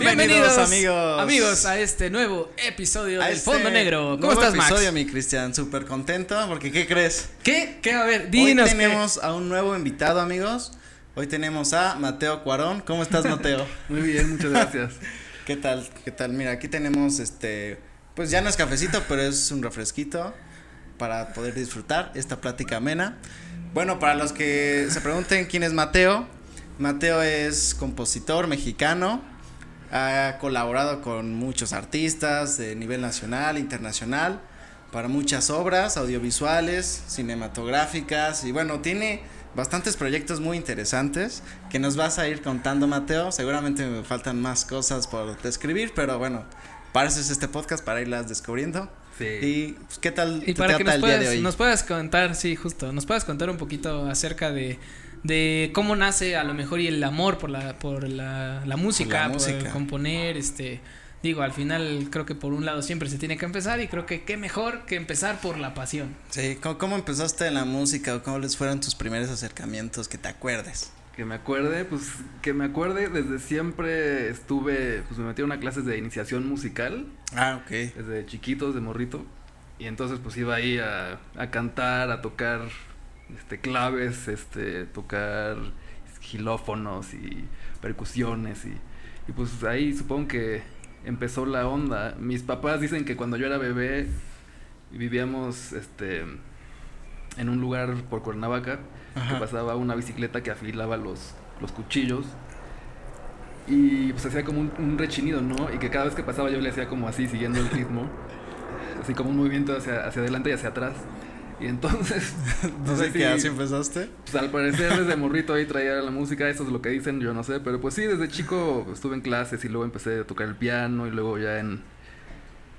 Bienvenidos, amigos. Amigos a este nuevo episodio A del este Fondo Negro. ¿Cómo nuevo estás, episodio, Max? mi Cristian, súper contento porque ¿qué crees? ¿Qué? ¿Qué? A ver, Hoy dinos. qué. tenemos a un nuevo invitado, amigos. Hoy tenemos a Mateo Cuarón. ¿Cómo estás, Mateo? Muy bien, muchas gracias. ¿Qué tal? ¿Qué tal? Mira, aquí tenemos este, pues ya no es cafecito, pero es un refresquito para poder disfrutar esta plática amena. Bueno, para los que se pregunten quién es Mateo, Mateo es compositor mexicano, ha colaborado con muchos artistas de nivel nacional, internacional, para muchas obras audiovisuales, cinematográficas y bueno, tiene bastantes proyectos muy interesantes que nos vas a ir contando, Mateo. Seguramente me faltan más cosas por describir, pero bueno, para eso es este podcast, para irlas descubriendo. Sí. Y pues, ¿qué tal Y te para que trata nos el día de puedas, hoy? nos puedas contar, sí, justo, nos puedas contar un poquito acerca de, de cómo nace a lo mejor y el amor por la, por la, la música, por, música. componer, este, digo, al final creo que por un lado siempre se tiene que empezar y creo que qué mejor que empezar por la pasión. Sí, ¿cómo, cómo empezaste en la música o cómo les fueron tus primeros acercamientos que te acuerdes? Que me acuerde, pues que me acuerde, desde siempre estuve, pues me metí a una clase de iniciación musical, Ah, ok. desde chiquitos, de morrito. Y entonces pues iba ahí a, a cantar, a tocar este claves, este, tocar gilófonos y percusiones y, y pues ahí supongo que empezó la onda. Mis papás dicen que cuando yo era bebé vivíamos este en un lugar por Cuernavaca que pasaba una bicicleta que afilaba los, los cuchillos y pues hacía como un, un rechinido, ¿no? Y que cada vez que pasaba yo le hacía como así, siguiendo el ritmo, así como un movimiento hacia, hacia adelante y hacia atrás. Y entonces, No sé qué así empezaste. pues al parecer desde morrito ahí traía la música, eso es lo que dicen, yo no sé, pero pues sí, desde chico estuve en clases y luego empecé a tocar el piano y luego ya en,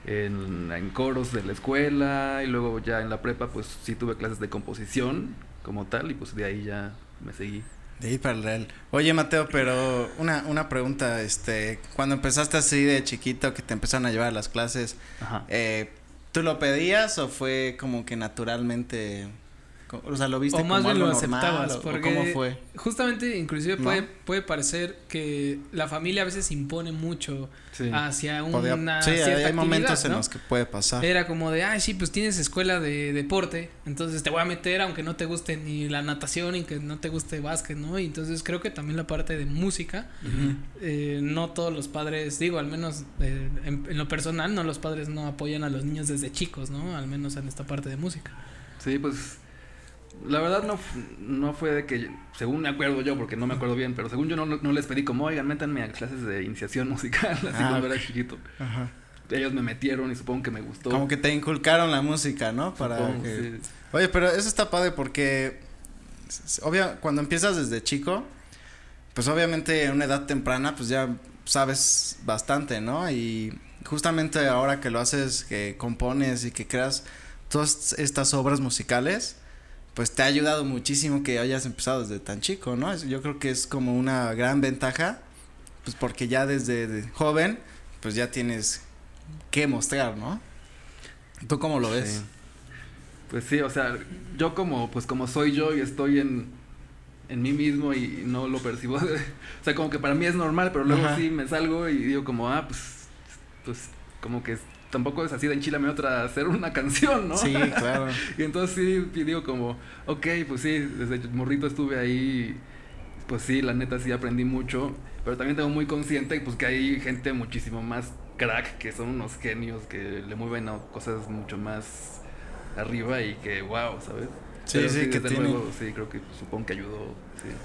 en, en coros de la escuela y luego ya en la prepa pues sí tuve clases de composición como tal y pues de ahí ya me seguí. De ahí para el real. Oye, Mateo, pero una, una pregunta, este, cuando empezaste así de chiquito que te empezaron a llevar a las clases, Ajá. eh, ¿tú lo pedías o fue como que naturalmente, o sea, lo viste O más como bien lo algo aceptabas, porque cómo fue? justamente inclusive ¿No? puede, puede parecer que la familia a veces impone mucho Sí. hacia Podía- una sí, hay- cierta hay momentos actividad, en ¿no? los que puede pasar. Era como de, ay, sí, pues tienes escuela de deporte, entonces te voy a meter aunque no te guste ni la natación ni que no te guste básquet, ¿no? Y entonces creo que también la parte de música, eh, no todos los padres, digo, al menos eh, en, en lo personal, no los padres no apoyan a los niños desde chicos, ¿no? Al menos en esta parte de música. Sí, pues la verdad no, no fue de que, según me acuerdo yo, porque no me acuerdo bien, pero según yo no, no les pedí como, oigan, métanme a clases de iniciación musical, así Ah, cuando era chiquito. Ajá. Ellos me metieron y supongo que me gustó. Como que te inculcaron la música, ¿no? Para supongo, que... sí. Oye, pero eso está padre porque, obvio, cuando empiezas desde chico, pues obviamente en una edad temprana, pues ya sabes bastante, ¿no? Y justamente ahora que lo haces, que compones y que creas todas estas obras musicales, pues te ha ayudado muchísimo que hayas empezado desde tan chico, ¿no? Yo creo que es como una gran ventaja, pues porque ya desde de joven, pues ya tienes que mostrar, ¿no? ¿Tú cómo lo ves? Sí. Pues sí, o sea, yo como, pues como soy yo y estoy en, en mí mismo y no lo percibo. o sea, como que para mí es normal, pero luego Ajá. sí me salgo y digo como, ah, pues, pues como que tampoco es así de enchilame otra hacer una canción, ¿no? Sí, claro. Y entonces sí, y digo como, ok, pues sí, desde morrito estuve ahí, pues sí, la neta sí aprendí mucho, pero también tengo muy consciente pues que hay gente muchísimo más crack, que son unos genios, que le mueven a cosas mucho más arriba y que wow, ¿sabes? Sí, Pero sí, que luego, sí, creo que supongo que ayudó,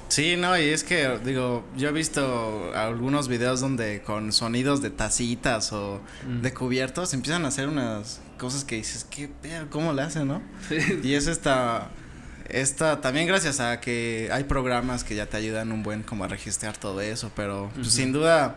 sí. No, y es que, digo, yo he visto algunos videos donde con sonidos de tacitas o Mm. de cubiertos empiezan a hacer unas cosas que dices, qué pedo, ¿cómo le hacen, no? Sí, Y es esta, esta, también gracias a que hay programas que ya te ayudan un buen como a registrar todo eso, pero pues, sin duda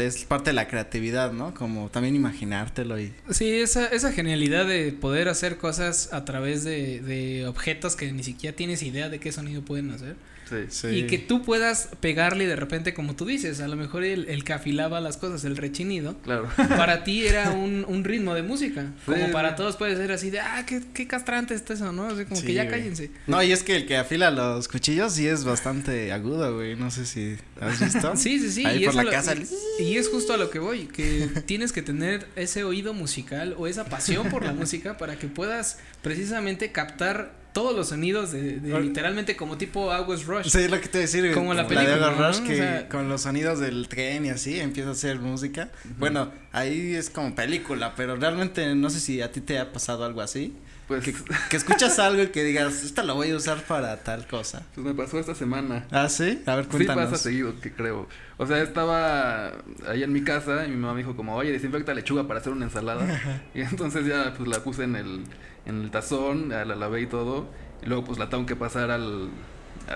es parte de la creatividad, ¿no? Como también imaginártelo y... Sí, esa, esa genialidad de poder hacer cosas a través de, de objetos que ni siquiera tienes idea de qué sonido pueden hacer. sí. Sí. Y que tú puedas pegarle de repente, como tú dices, a lo mejor el, el que afilaba las cosas, el rechinido, Claro. para ti era un, un ritmo de música. Como Sí, para sí. todos puede ser así de, ah, qué, qué castrante está eso, ¿no? Así como Sí, que ya güey. cállense. No, y es que el que afila los cuchillos sí es bastante agudo, güey, no sé si has visto. Sí, sí, sí. Ahí y por eso la lo- casa. Y, Y es justo a lo que voy, que tienes que tener ese oído musical o esa pasión por la música para que puedas precisamente captar todos los sonidos de, de literalmente como tipo August Rush. Sí, lo que te decir. Como la de película, August ¿no? Rush, que O sea- con los sonidos del tren y así empieza a hacer música. Bueno, ahí es como película, pero realmente no sé si a ti te ha pasado algo así. Pues, Que, que escuchas algo y que digas, esta lo voy a usar para tal cosa. pues me pasó esta semana. Ah, sí, a ver, Sí cuéntanos. pasa seguido, que creo. O sea, estaba ahí en mi casa y mi mamá me dijo como, oye, desinfecta lechuga para hacer una ensalada. y entonces ya pues la puse en el, en el tazón, la lavé y todo. Y luego pues la tengo que pasar al,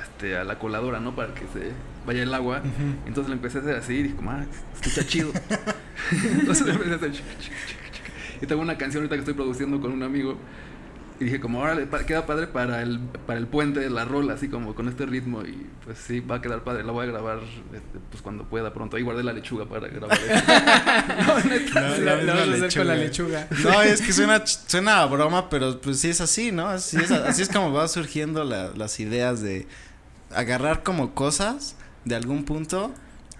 este, a la coladora, ¿no? Para que se vaya el agua. Entonces la empecé a hacer así y dije ah, escucha chido. entonces le empecé a hacer. Y tengo una canción ahorita que estoy produciendo con un amigo. Y dije como, órale, queda padre para el, para el puente de la rola, así como con este ritmo. Y pues sí, va a quedar padre. La voy a grabar este, pues cuando pueda pronto. Ahí guardé la lechuga para grabar eso. no, neta. No, Sí, la la- a hacer con la lechuga. No, es que suena, a broma, pero pues sí es así, ¿no? Así es, así es como van surgiendo la- las ideas de agarrar como cosas de algún punto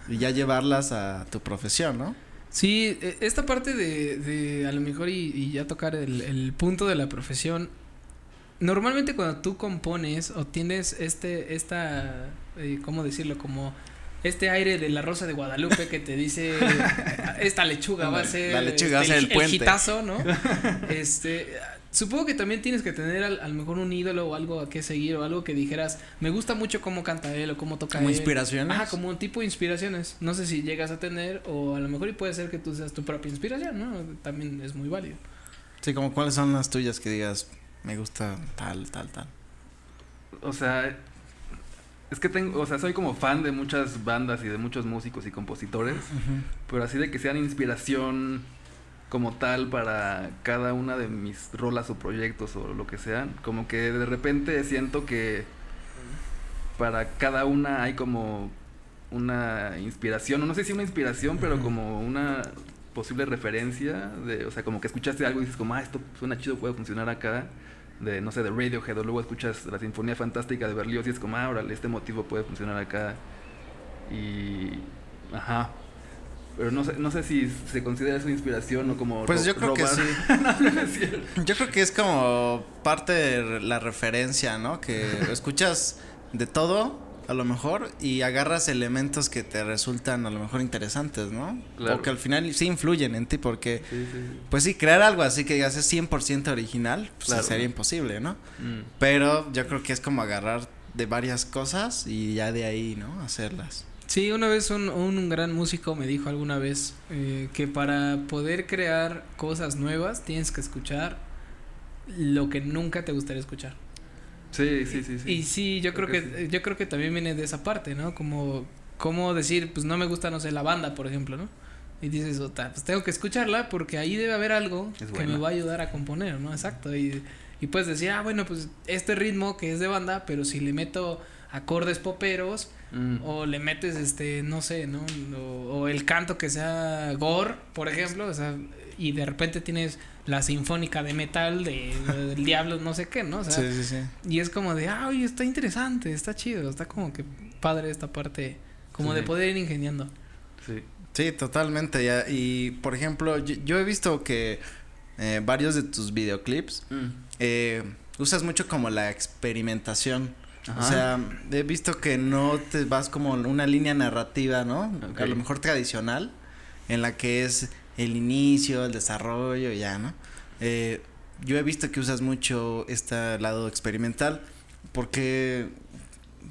y ya llevarlas a tu profesión, ¿no? Sí, e- esta parte de, de a lo mejor y, y ya tocar el, el punto de la profesión. Normalmente cuando tú compones o tienes este, esta, eh, ¿cómo decirlo? Como este aire de la rosa de Guadalupe que te dice esta lechuga va a ser La lechuga va a ser el puente. hitazo, ¿no? este, supongo que también tienes que tener al- a lo mejor un ídolo o algo a qué seguir o algo que dijeras, me gusta mucho cómo canta él o cómo toca Como él. inspiraciones. Ajá, como un tipo de inspiraciones. No sé si llegas a tener o a lo mejor y puede ser que tú seas tu propia inspiración, ¿no? También es muy válido. Sí, como cuáles son las tuyas que digas, me gusta tal, tal, tal. O sea, es que tengo, o sea, soy como fan de muchas bandas y de muchos músicos y compositores. Pero así de que sean inspiración como tal para cada una de mis rolas o proyectos o lo que sean. Como que de repente siento que para cada una hay como una inspiración, o no sé si una inspiración, pero como una posible referencia de, o sea, como que escuchaste algo y dices como, ah, esto suena chido, puede funcionar acá, de, no sé, de Radiohead, o luego escuchas la Sinfonía Fantástica de Berlioz y es como, ah, órale, este motivo puede funcionar acá, y, ajá, pero no sé, no sé si se considera eso inspiración o como Pues yo creo que sí. No. Yo creo que es como parte de la referencia, ¿no? Que escuchas de todo, a lo mejor, y agarras elementos que te resultan a lo mejor interesantes, ¿no? Claro. O que al final sí influyen en ti, porque, Sí, sí, sí. pues sí, crear algo así que digas es 100% original, pues Claro. sería imposible, ¿no? Mm. Pero yo creo que es como agarrar de varias cosas y ya de ahí, ¿no? Hacerlas. Sí, una vez un, un gran músico me dijo alguna vez eh, que para poder crear cosas nuevas tienes que escuchar lo que nunca te gustaría escuchar. Sí, sí, sí, sí. Y sí, yo creo, Creo que, que sí. yo creo que también viene de esa parte, ¿no? Como como decir, pues no me gusta no sé la banda, por ejemplo, ¿no? Y dices, "Ota, pues tengo que escucharla porque ahí debe haber algo Es que me va a ayudar a componer, ¿no? Exacto. Y, y puedes decir, ah, bueno, pues este ritmo que es de banda, pero si le meto acordes poperos Mm. o le metes este, no sé, ¿no? O, o el canto que sea gore, por ejemplo, o sea, y de repente tienes la sinfónica de metal de, del diablo, no sé qué, ¿no? O sea, sí, sí, sí. y es como de, ah, oye, está interesante, está chido, está como que padre esta parte, como Sí. de poder ir ingeniando. Sí. Sí, totalmente. Ya. Y, por ejemplo, yo, yo he visto que eh, varios de tus videoclips Mm. eh, usas mucho como la experimentación. Ajá. O sea, he visto que no te vas como una línea narrativa, ¿no? A lo mejor tradicional, en la que es el inicio, el desarrollo, ya, ¿no? Eh, yo he visto que usas mucho este lado experimental. ¿Por qué?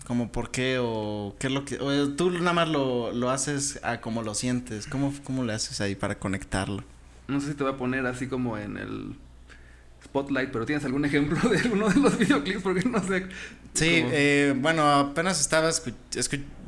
Como por qué o qué es lo que... O tú nada más lo, lo haces a como lo sientes. ¿Cómo, ¿Cómo le haces ahí para conectarlo? No sé si te va a poner así como en el spotlight, pero ¿tienes algún ejemplo de alguno de los videoclips? Porque no sé. Sí, eh, bueno, apenas estaba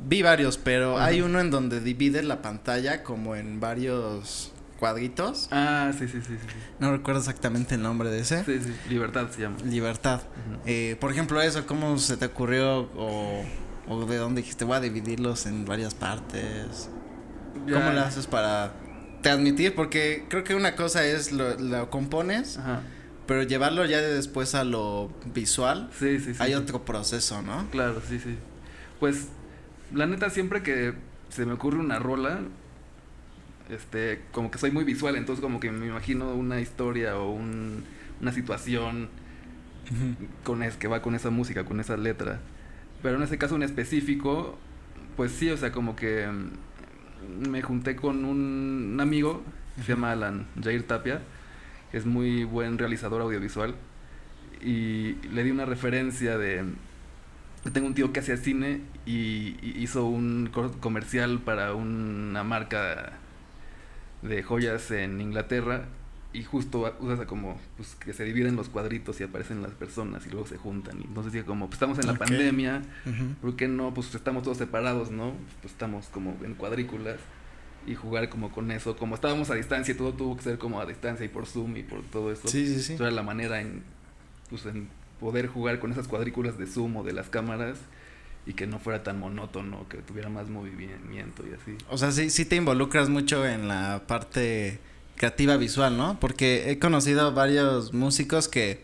vi varios, pero Ajá. hay uno en donde divide la pantalla como en varios cuadritos. Ah, sí, sí, sí, sí. No recuerdo exactamente el nombre de ese. Sí, sí, Libertad se llama. Libertad. Eh, por ejemplo, eso, ¿cómo se te ocurrió o, o de dónde dijiste voy a dividirlos en varias partes? ¿Cómo lo haces para transmitir? Porque creo que una cosa es lo, lo compones, Ajá. Pero llevarlo ya de después a lo visual, Sí, sí, sí. hay otro proceso, ¿no? Claro, sí, sí. Pues, la neta, siempre que se me ocurre una rola, este, como que soy muy visual, entonces como que me imagino una historia o un, una situación con es, que va con esa música, con esa letra. Pero en ese caso en específico, pues sí, o sea, como que mm, me junté con un, un amigo, se llama Alan Jair Tapia, que es muy buen realizador audiovisual, y le di una referencia de... Tengo un tío que hacía cine y, y hizo un comercial para una marca de joyas en Inglaterra y justo usa como pues, que se dividen los cuadritos y aparecen las personas y luego se juntan. Y entonces dice como, pues estamos en la pandemia, ¿por qué no? Pues estamos todos separados, ¿no? Pues estamos como en cuadrículas y jugar como con eso. Como estábamos a distancia y todo tuvo que ser como a distancia y por Zoom y por todo eso. Sí, sí, sí. era la manera en, pues, en poder jugar con esas cuadrículas de Zoom o de las cámaras y que no fuera tan monótono, que tuviera más movimiento y así. O sea, sí, sí te involucras mucho en la parte creativa visual, ¿no? Porque he conocido varios músicos que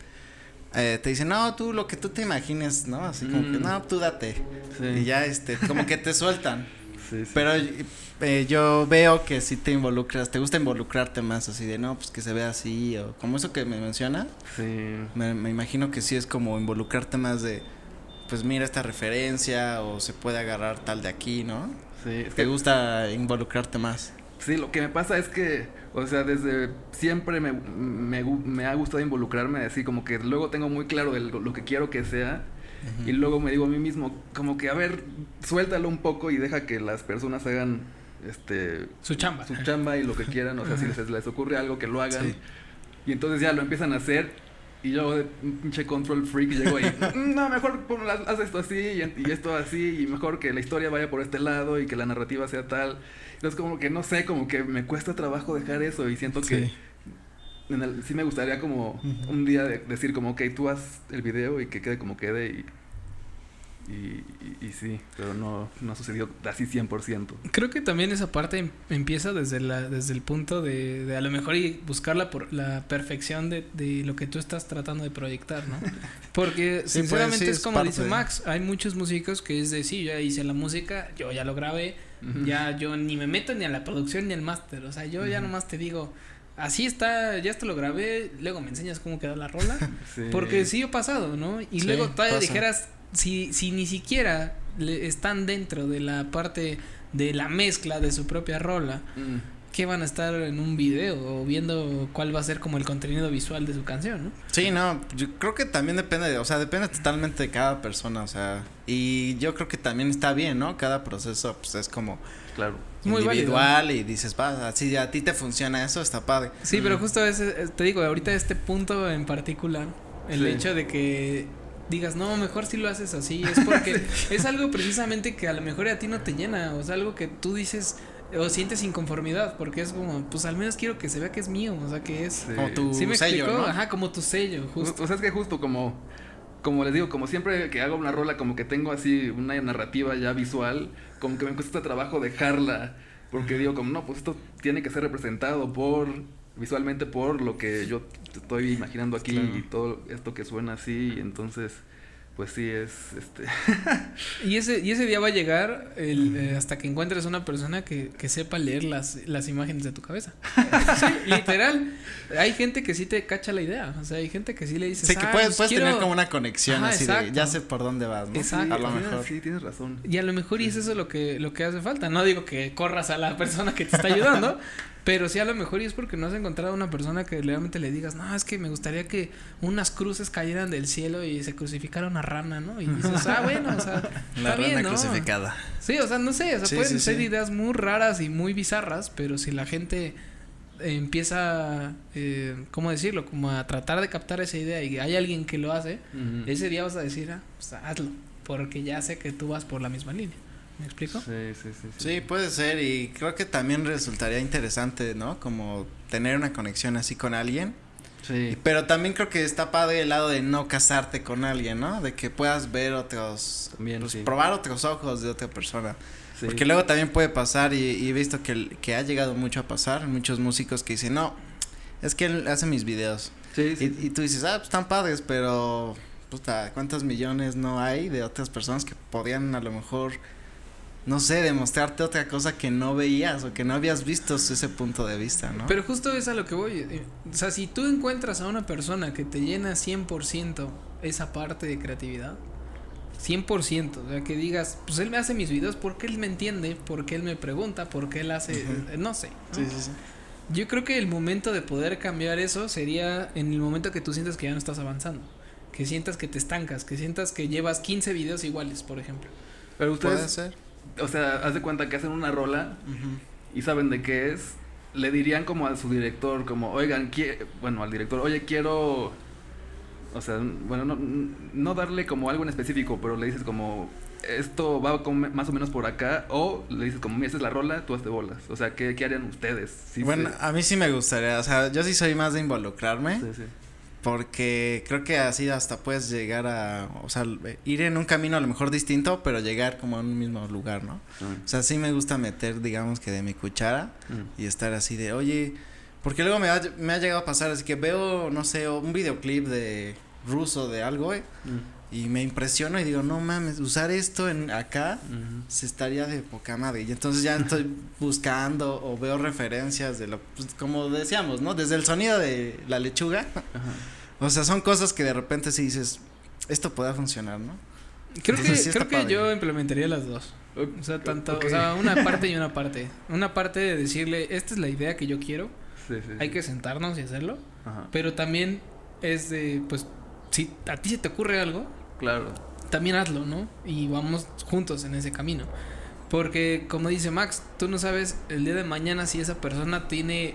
eh, te dicen, no, tú lo que tú te imagines, ¿no? Así como que, no, tú date. Y ya, este, como que te sueltan. sí, sí. Pero eh, yo veo que sí te involucras, te gusta involucrarte más, así de, no, pues que se vea así, o como eso que me menciona. Sí. Me, me imagino que sí es como involucrarte más de, pues mira esta referencia, o se puede agarrar tal de aquí, ¿no? Sí. ¿Te gusta involucrarte más? Sí, lo que me pasa es que, o sea, desde siempre me, me, me ha gustado involucrarme, así como que luego tengo muy claro lo que quiero que sea. Y luego me digo a mí mismo, como que, a ver, suéltalo un poco y deja que las personas hagan este su chamba. su chamba y lo que quieran o sea si les, les ocurre algo que lo hagan y entonces ya lo empiezan a hacer y yo de pinche control freak llego ahí mm, no mejor haz esto así y, esto así y mejor que la historia vaya por este lado y que la narrativa sea tal entonces como que no sé, como que me cuesta trabajo dejar eso y siento que sí me gustaría como un día decir como, ok, tú haz el video y que quede como quede y y, y, sí, pero no, no ha sucedido así 100%. Creo que también esa parte em, empieza desde, la, desde el punto de, de a lo mejor y buscar la, por, la perfección de, de, lo que tú estás tratando de proyectar, ¿no? Porque pues, sinceramente es como dice Max, hay muchos músicos que es de, sí, yo ya hice la música, yo ya lo grabé, ya yo ni me meto ni a la producción ni al máster, o sea, yo ya nomás te digo, así está, ya esto lo grabé, luego me enseñas cómo quedó la rola, porque sí ha pasado, ¿no? Y luego todavía dijeras si, si ni siquiera están dentro de la parte de la mezcla de su propia rola, mm. ¿qué van a estar en un video o viendo cuál va a ser como el contenido visual de su canción, ¿no? Sí, no, yo creo que también depende, de, o sea, depende totalmente de cada persona, o sea, y yo creo que también está bien, ¿no? Cada proceso, pues es como... Claro. individual y dices, va, si a ti te funciona eso, está padre. Sí, pero justo ese, te digo, ahorita este punto en particular, el hecho de que digas, no, mejor si lo haces así, es porque es algo precisamente que a lo mejor a ti no te llena, o sea, algo que tú dices o sientes inconformidad, porque es como, pues al menos quiero que se vea que es mío, o sea, que es como tu sello, Ajá, como tu sello, justo. O sea, es que justo como como les digo, como siempre que hago una rola como que tengo así una narrativa ya visual, como que me cuesta trabajo dejarla, porque digo como, no, pues esto tiene que ser representado por visualmente por lo que yo estoy imaginando aquí y todo esto que suena así, entonces pues sí es este y ese y ese día va a llegar el, eh, hasta que encuentres una persona que, que sepa leer las, las imágenes de tu cabeza. Sí, literal. Hay gente que sí te cacha la idea o sea hay gente que sí le dice sí que puedes, puedes tener como una conexión así de ya sé por dónde vas ¿no? exacto. A lo mejor. Sí tienes razón. Y a lo mejor y es eso lo que lo que hace falta. No digo que corras a la persona que te está ayudando Pero sí, a lo mejor y es porque no has encontrado una persona que realmente le digas, no, es que me gustaría que unas cruces cayeran del cielo y se crucificara una rana, ¿no? Y dices, ah, bueno, o sea, La está rana bien, ¿no? crucificada. Sí, o sea, no sé, o sea, pueden ser ideas muy raras y muy bizarras, pero si la gente empieza, eh, ¿cómo decirlo? Como a tratar de captar esa idea y hay alguien que lo hace, ese día vas a decir, ah, pues hazlo, porque ya sé que tú vas por la misma línea. ¿Me explico? Sí, sí, sí, sí. puede ser y creo que también resultaría interesante, ¿no? Como tener una conexión así con alguien. Sí. Pero también creo que está padre el lado de no casarte con alguien, ¿no? De que puedas ver otros, también, pues, probar otros ojos de otra persona. Porque luego también puede pasar y, he visto que, que ha llegado mucho a pasar, muchos músicos que dicen, no, es que él hace mis videos. Sí, sí. Y, y, tú dices, ah, pues están padres, pero, puta, ¿cuántos millones no hay de otras personas que podrían a lo mejor no sé, demostrarte otra cosa que no veías o que no habías visto ese punto de vista, ¿no? Pero justo es a lo que voy. eh, O sea, si tú encuentras a una persona que te llena 100% esa parte de creatividad, 100%, o sea, que digas, pues él me hace mis videos porque él me entiende, porque él me pregunta, porque él hace, eh, no sé. ¿no? Sí, sí, sí. Yo creo que el momento de poder cambiar eso sería en el momento que tú sientas que ya no estás avanzando. Que sientas que te estancas, que sientas que llevas 15 videos iguales, por ejemplo. Pero Puede ustedes, ser. O sea, haz de cuenta que hacen una rola y saben de qué es, le dirían como a su director, como, oigan, bueno, al director, oye, quiero, o sea, bueno, no, no darle como algo en específico, pero le dices como, esto va como más o menos por acá, o le dices como, mira, esta es la rola, tú hazte bolas. O sea, ¿qué, qué harían ustedes? Sí, bueno, sí. a mí sí me gustaría, o sea, yo sí soy más de involucrarme. Sí, sí. Porque creo que así hasta puedes llegar a, o sea, ir en un camino a lo mejor distinto, pero llegar como a un mismo lugar, ¿no? O sea, sí me gusta meter, digamos que de mi cuchara Mm. y estar así de, oye, porque luego me ha, me ha llegado a pasar, así que veo, no sé, un videoclip de ruso de algo, eh, Mm. Y me impresiono y digo, no mames, usar esto en acá se estaría de poca madre. Y entonces ya estoy buscando o veo referencias de lo, pues, como decíamos, ¿no? Desde el sonido de la lechuga. Ajá. O sea, son cosas que de repente sí dices, esto pueda funcionar, ¿no? Creo Entonces, que, sí creo que padre. yo implementaría las dos. O sea, tanto, o sea, una parte y una parte. Una parte de decirle, esta es la idea que yo quiero, Sí, sí, hay sí. que sentarnos y hacerlo. Ajá. Pero también es de, pues, si a ti se te ocurre algo, Claro. también hazlo, ¿no? Y vamos juntos en ese camino. Porque, como dice Max, tú no sabes el día de mañana si esa persona tiene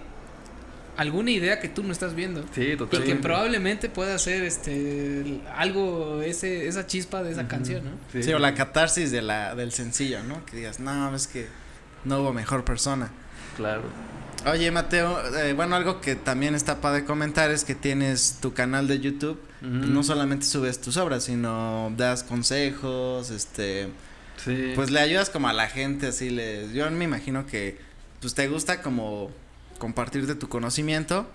alguna idea que tú no estás viendo. Sí, Y que probablemente pueda ser este algo, ese, esa chispa de esa canción, ¿no? Sí, o la catarsis de la, del sencillo, ¿no? Que digas, no, es que no hubo mejor persona. Claro. Oye, Mateo, eh, bueno, algo que también está padre comentar es que tienes tu canal de YouTube. Ujú. No solamente subes tus obras, sino das consejos, este, Sí. pues le ayudas como a la gente, así le, yo me imagino que, pues te gusta como compartir de tu conocimiento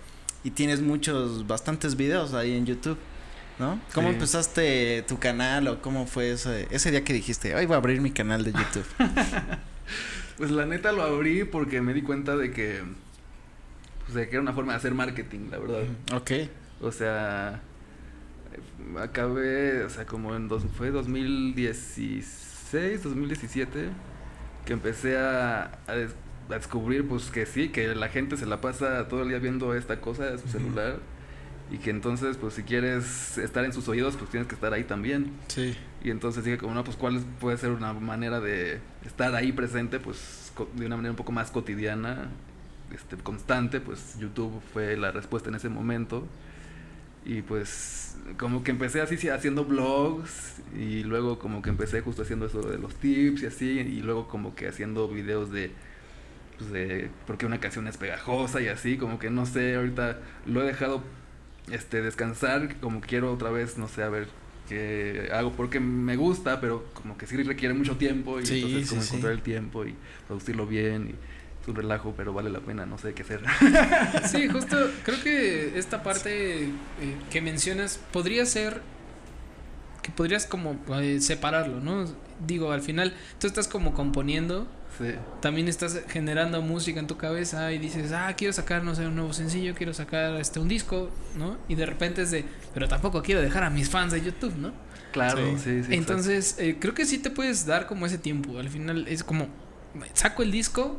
y tienes muchos, bastantes videos ahí en YouTube, ¿no? ¿Cómo Sí. empezaste tu canal o cómo fue ese, ese día que dijiste, hoy voy a abrir mi canal de YouTube? Pues la neta lo abrí porque me di cuenta de que. Pues de que era una forma de hacer marketing, la verdad. ok. O sea. Acabé, o sea, como en dos, fue 2016, 2017, que empecé a, a, des- a descubrir, pues que sí, que la gente se la pasa todo el día viendo esta cosa de su celular. Y que entonces, pues si quieres estar en sus oídos, pues tienes que estar ahí también. Sí. Y entonces dije como, no, pues cuál puede ser una manera de estar ahí presente, pues de una manera un poco más cotidiana, este, constante, pues YouTube fue la respuesta en ese momento. Y pues como que empecé así sí, haciendo blogs y luego como que empecé justo haciendo eso de los tips y así y luego como que haciendo videos de pues de por qué una canción es pegajosa y así, como que no sé, ahorita lo he dejado este descansar, como quiero otra vez, no sé, a ver qué hago porque me gusta, pero como que sí requiere mucho tiempo y Sí, entonces sí, como sí. encontrar el tiempo y producirlo bien y es un relajo, pero vale la pena, no sé qué hacer. Sí, justo creo que esta parte eh, que mencionas podría ser que podrías como eh, separarlo, ¿no? Digo, al final tú estás como componiendo, sí. también estás generando música en tu cabeza y dices, ah, quiero sacar, no sé, un nuevo sencillo, quiero sacar este un disco, ¿no? Y de repente es de, pero tampoco quiero dejar a mis fans de YouTube, ¿no? Claro, Sí. sí. Entonces, eh, creo que sí te puedes dar como ese tiempo. Al final es como, saco el disco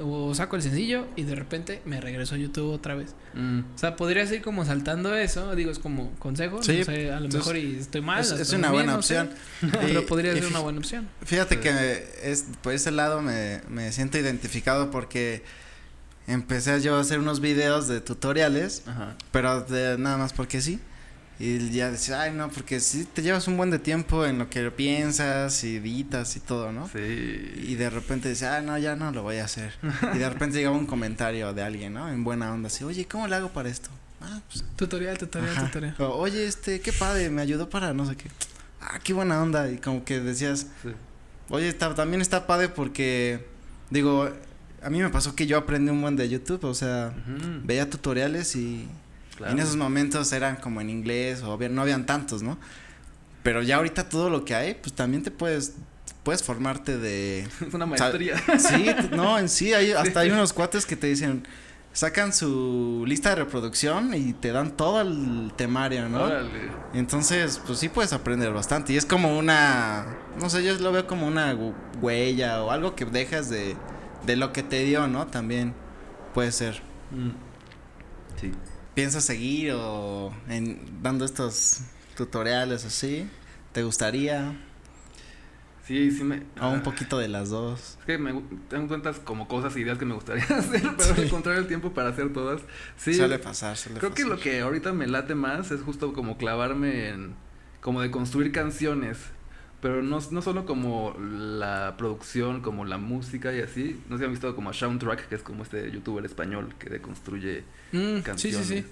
o saco el sencillo y de repente me regreso a YouTube otra vez. Mm, O sea, podrías ir como saltando eso, digo, es como consejo, Sí, no sé, a lo entonces, mejor y estoy mal. es, una bien, buena no sé, opción. pero podría ser una buena opción. Fíjate que es, por ese lado me, me siento identificado porque empecé yo a hacer unos videos de tutoriales, ajá. pero de nada más porque sí. Y ya decía, ay no, porque sí te llevas un buen de tiempo en lo que piensas y editas y todo, ¿no? Sí. Y de repente dice, ah, no, ya no lo voy a hacer. Y de repente llegaba un comentario de alguien, ¿no? En buena onda, así, oye, ¿cómo le hago para esto? Ah, pues. Tutorial, tutorial, ajá. tutorial. O, oye, este, qué padre, me ayudó para no sé qué. Ah, qué buena onda. Y como que decías, sí. Oye, está, también está padre porque, digo, a mí me pasó que yo aprendí un buen de YouTube, o sea, veía tutoriales y claro. en esos momentos eran como en inglés o no habían tantos, ¿no? Pero ya ahorita todo lo que hay, pues también te puedes puedes formarte de... Es una maestría. Sí, no, en sí, hay, hasta hay unos cuates que te dicen, sacan su lista de reproducción y te dan todo el temario, ¿no? Órale. Entonces, pues sí puedes aprender bastante. Y es como una, no sé, yo lo veo como una hu- huella o algo que dejas de, de lo que te dio, ¿no? También puede ser. Mm. Sí. ¿Piensas seguir o en, dando estos tutoriales así? ¿Te gustaría? Sí, sí me... O un ah, poquito de las dos. Es que me tengo cuentas como cosas, ideas que me gustaría hacer, pero Sí. encontrar el tiempo para hacer todas. Sí, suele pasar, suele creo que lo que ahorita me late más es justo como clavarme en... Como de construir canciones. Pero no, no solo como la producción, como la música y así. No sé si han visto como a Soundtrack, que es como este youtuber español que deconstruye Mm, sí, canciones. sí, sí.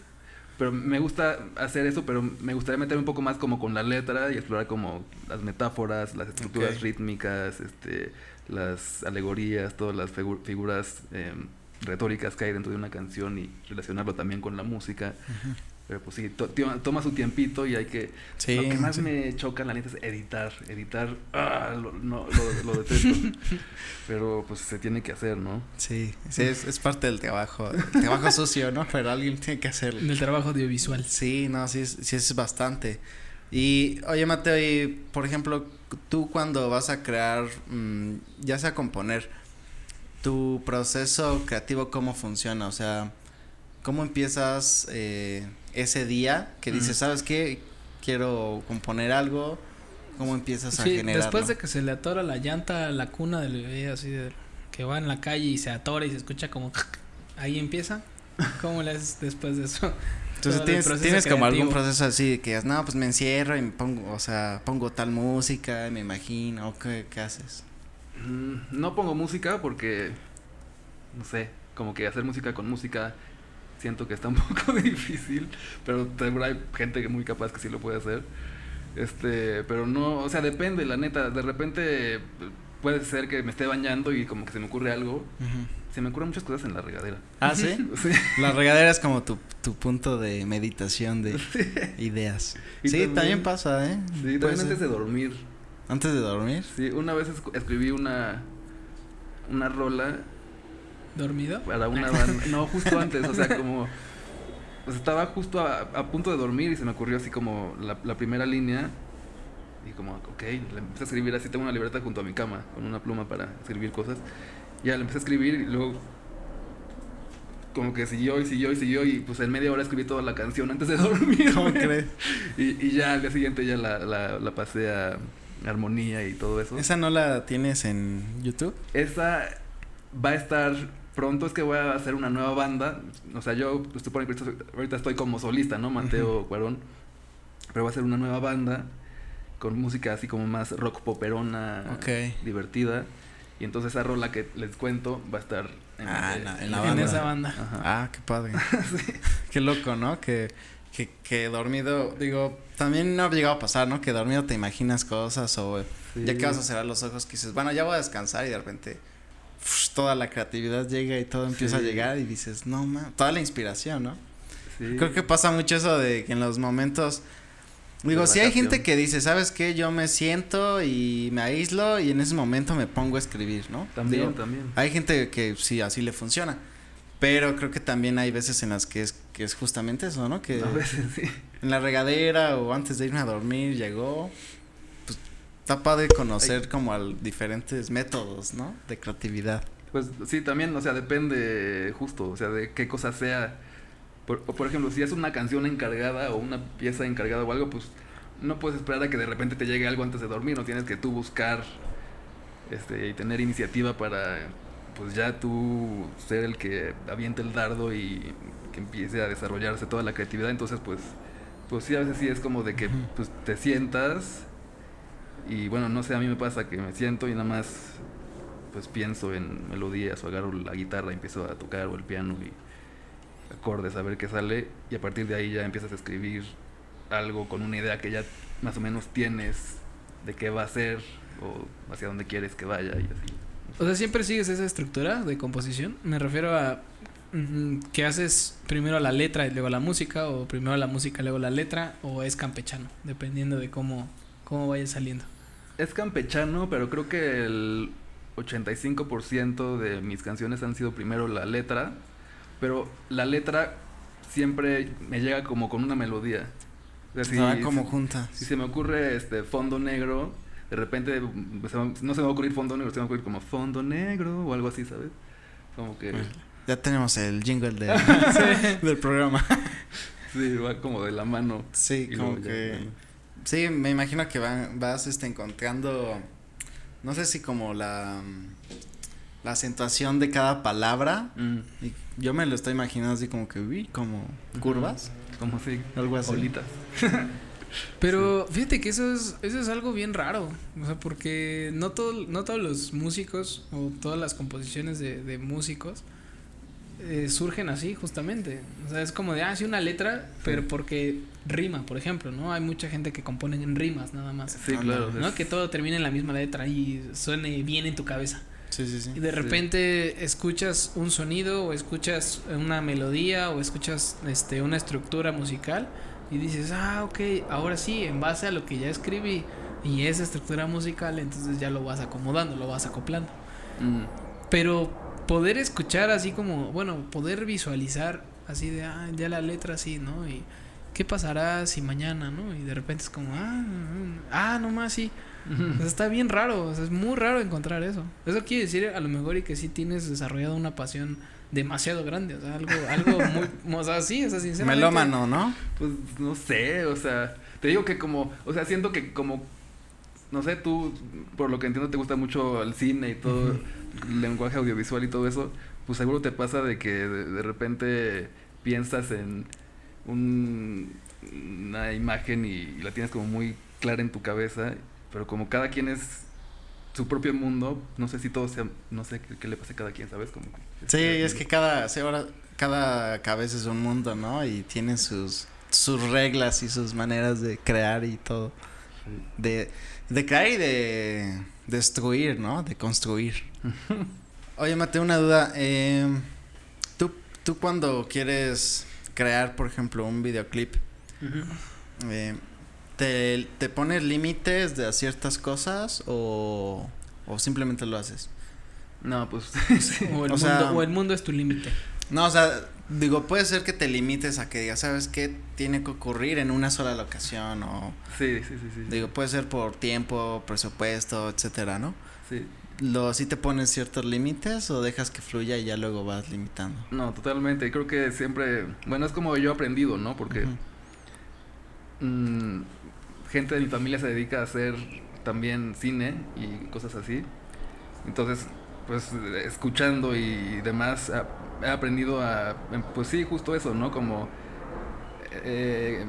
Pero me gusta hacer eso, pero me gustaría meter un poco más como con la letra y explorar como las metáforas, las estructuras rítmicas, este, las alegorías, todas las figu- figuras em, retóricas que hay dentro de una canción y relacionarlo también con la música. Pero pues sí, to- toma su tiempito y hay que... Sí, lo que más sí. me choca, la neta, es editar. Editar, ah, lo, no, lo, lo detesto. pero pues se tiene que hacer, ¿no? Sí, sí, es, es parte del trabajo. El trabajo sucio, ¿no? Pero alguien tiene que hacerlo. Del trabajo audiovisual. Sí, no, sí, es- sí es bastante. Y, oye, Mateo, y por ejemplo, tú cuando vas a crear, mm, ya sea componer, tu proceso creativo, ¿cómo funciona? O sea, ¿cómo empiezas eh, ese día que dices, Mm. ¿sabes qué? Quiero componer algo. ¿Cómo empiezas a Sí, generarlo? después de que se le atora la llanta a la cuna del bebé, así de que va en la calle y se atora y se escucha como ahí empieza. ¿Cómo le haces después de eso? Entonces todo tienes, tienes como algún proceso así de que no, pues me encierro y me pongo, o sea, pongo tal música, me imagino, o qué, qué haces. Mm, No pongo música porque, no sé, como que hacer música con música siento que está un poco difícil, pero hay gente muy capaz que sí lo puede hacer. Este, pero no, o sea, depende, la neta, de repente puede ser que me esté bañando y como que se me ocurre algo. Se me ocurren muchas cosas en la regadera. Ah, sí. Sí. La regadera es como tu, tu punto de meditación de ideas. Y sí, también, también- pasa, ¿eh? Sí, también antes de dormir. Antes de dormir. Sí, una vez esc- escribí una una rola ¿Dormido? para una banda. No, justo antes, o sea, como. O sea, estaba justo a, a punto de dormir y se me ocurrió así como la, la primera línea. Y como, ok, le empecé a escribir así. Tengo una libreta junto a mi cama con una pluma para escribir cosas. Ya le empecé a escribir y luego. Como que siguió y siguió y siguió. Y pues en media hora escribí toda la canción antes de dormir. ¿Cómo crees? Y, y ya al día siguiente ya la, la, la pasé a armonía y todo eso. ¿Esa no la tienes en YouTube? Esa va a estar pronto, es que voy a hacer una nueva banda. O sea, yo pues, supongo que ahorita, estoy como solista, ¿no? Mateo Cuarón. Pero va a ser una nueva banda con música así como más rock poperona, divertida. Y entonces esa rola que les cuento va a estar en, Ah, en la- en en la en banda. esa banda. Ajá. Ah, qué padre. Qué loco, ¿no? Que, que, que dormido, digo, también no ha llegado a pasar, ¿no? Que dormido te imaginas cosas o ya que vas a cerrar los ojos que dices, bueno, ya voy a descansar y de repente toda la creatividad llega y todo empieza a Sí. llegar y dices, no, ma, toda la inspiración, ¿no? Sí. Creo que pasa mucho eso de que en los momentos Digo, si hay gente que dice, ¿sabes qué? Yo me siento y me aíslo y en ese momento me pongo a escribir, ¿no? También, Digo, también. hay gente que sí, así le funciona. Pero creo que también hay veces en las que es, que es justamente eso, ¿no? Que A veces sí. en la regadera o antes de irme a dormir llegó. Está padre conocer Ay. como al diferentes métodos, ¿no? De creatividad. Pues sí, también, o sea, depende justo, o sea, de qué cosa sea. Por, o por ejemplo, si es una canción encargada o una pieza encargada o algo, pues no puedes esperar a que de repente te llegue algo antes de dormir, no tienes que tú buscar este y tener iniciativa para pues ya tú ser el que aviente el dardo y que empiece a desarrollarse toda la creatividad, entonces pues pues sí a veces sí es como de que pues te sientas y bueno, no sé, a mí me pasa que me siento y nada más pues pienso en melodías o agarro la guitarra y empiezo a tocar o el piano y acordes a ver qué sale y a partir de ahí ya empiezas a escribir algo con una idea que ya más o menos tienes de qué va a ser o hacia dónde quieres que vaya y así. O sea, siempre sigues esa estructura de composición. Me refiero a mm, que haces primero la letra y luego la música, o primero la música y luego la letra, o es campechano, dependiendo de cómo, cómo vaya saliendo. Es campechano, pero creo que el 85% de mis canciones han sido primero la letra, pero la letra siempre me llega como con una melodía. O sea, si, como junta. Si se me ocurre este fondo negro, de repente no se me va a ocurrir fondo negro, se me va a ocurrir como fondo negro o algo así, ¿sabes? Como que... Ya tenemos el jingle de, del programa. Sí, va como de la mano. Sí, como que... Sí, me imagino que van, vas este, encontrando, no sé si como la, la acentuación de cada palabra. Mm. Y yo me lo estoy imaginando así como que, uy, como curvas. Como si, algo así. Bolitas. Pero fíjate que eso es, eso es algo bien raro, o sea, porque no, todo, no todos los músicos o todas las composiciones de, de músicos eh, surgen así, justamente. O sea, es como de, ah, sí, una letra, pero porque rima, por ejemplo, ¿no? Hay mucha gente que compone en rimas nada más. Sí, claro. ¿No? Que todo termine en la misma letra y suene bien en tu cabeza. Sí, sí, sí. Y de repente escuchas un sonido o escuchas una melodía o escuchas este una estructura musical y dices, ah, ok, ahora sí, en base a lo que ya escribí y esa estructura musical, entonces ya lo vas acomodando, lo vas acoplando. Mm. Pero poder escuchar así como, bueno, poder visualizar así de, ah, ya la letra así, ¿no? Y qué pasará si mañana, ¿no? Y de repente es como, ah, ah, nomás sí. está bien raro, es muy raro encontrar eso. Eso quiere decir a lo mejor y que sí tienes desarrollado una pasión demasiado grande, o sea, algo, algo muy, o sea, sí, o sea, sinceramente. Melómano, ¿no? Pues no sé, o sea, te digo que como, o sea, siento que como, no sé, tú, por lo que entiendo, te gusta mucho el cine y todo lenguaje audiovisual y todo eso, pues seguro te pasa de que de, repente piensas en una imagen y, la tienes como muy clara en tu cabeza, pero como cada quien es su propio mundo, no sé si todo sea, no sé qué, le pasa a cada quien, ¿sabes? Como sí, es que cada, ahora, cada cabeza es un mundo, ¿no? Y tiene sus, sus reglas y sus maneras de crear y todo. De, de crear y de destruir, ¿no? De construir. Oye, Mateo, una duda. Eh, ¿tú, ¿Tú cuando quieres crear, por ejemplo, un videoclip, eh, ¿te, ¿te, pones límites de ciertas cosas o, o simplemente lo haces? No, pues... o, el mundo, o el mundo es tu límite. No, o sea, digo, puede ser que te limites a que digas, ¿sabes qué? Tiene que ocurrir en una sola locación o... Sí, sí, sí, sí. Digo, puede ser por tiempo, presupuesto, etcétera, ¿no? Sí. ¿Lo sí te pones ciertos límites o dejas que fluya y ya luego vas limitando? No, totalmente. Creo que siempre, bueno, es como yo he aprendido, ¿no? Porque mm, gente de mi familia se dedica a hacer también cine y cosas así. Entonces, pues escuchando y demás, he aprendido a, em, pues sí, justo eso, ¿no? Como eh,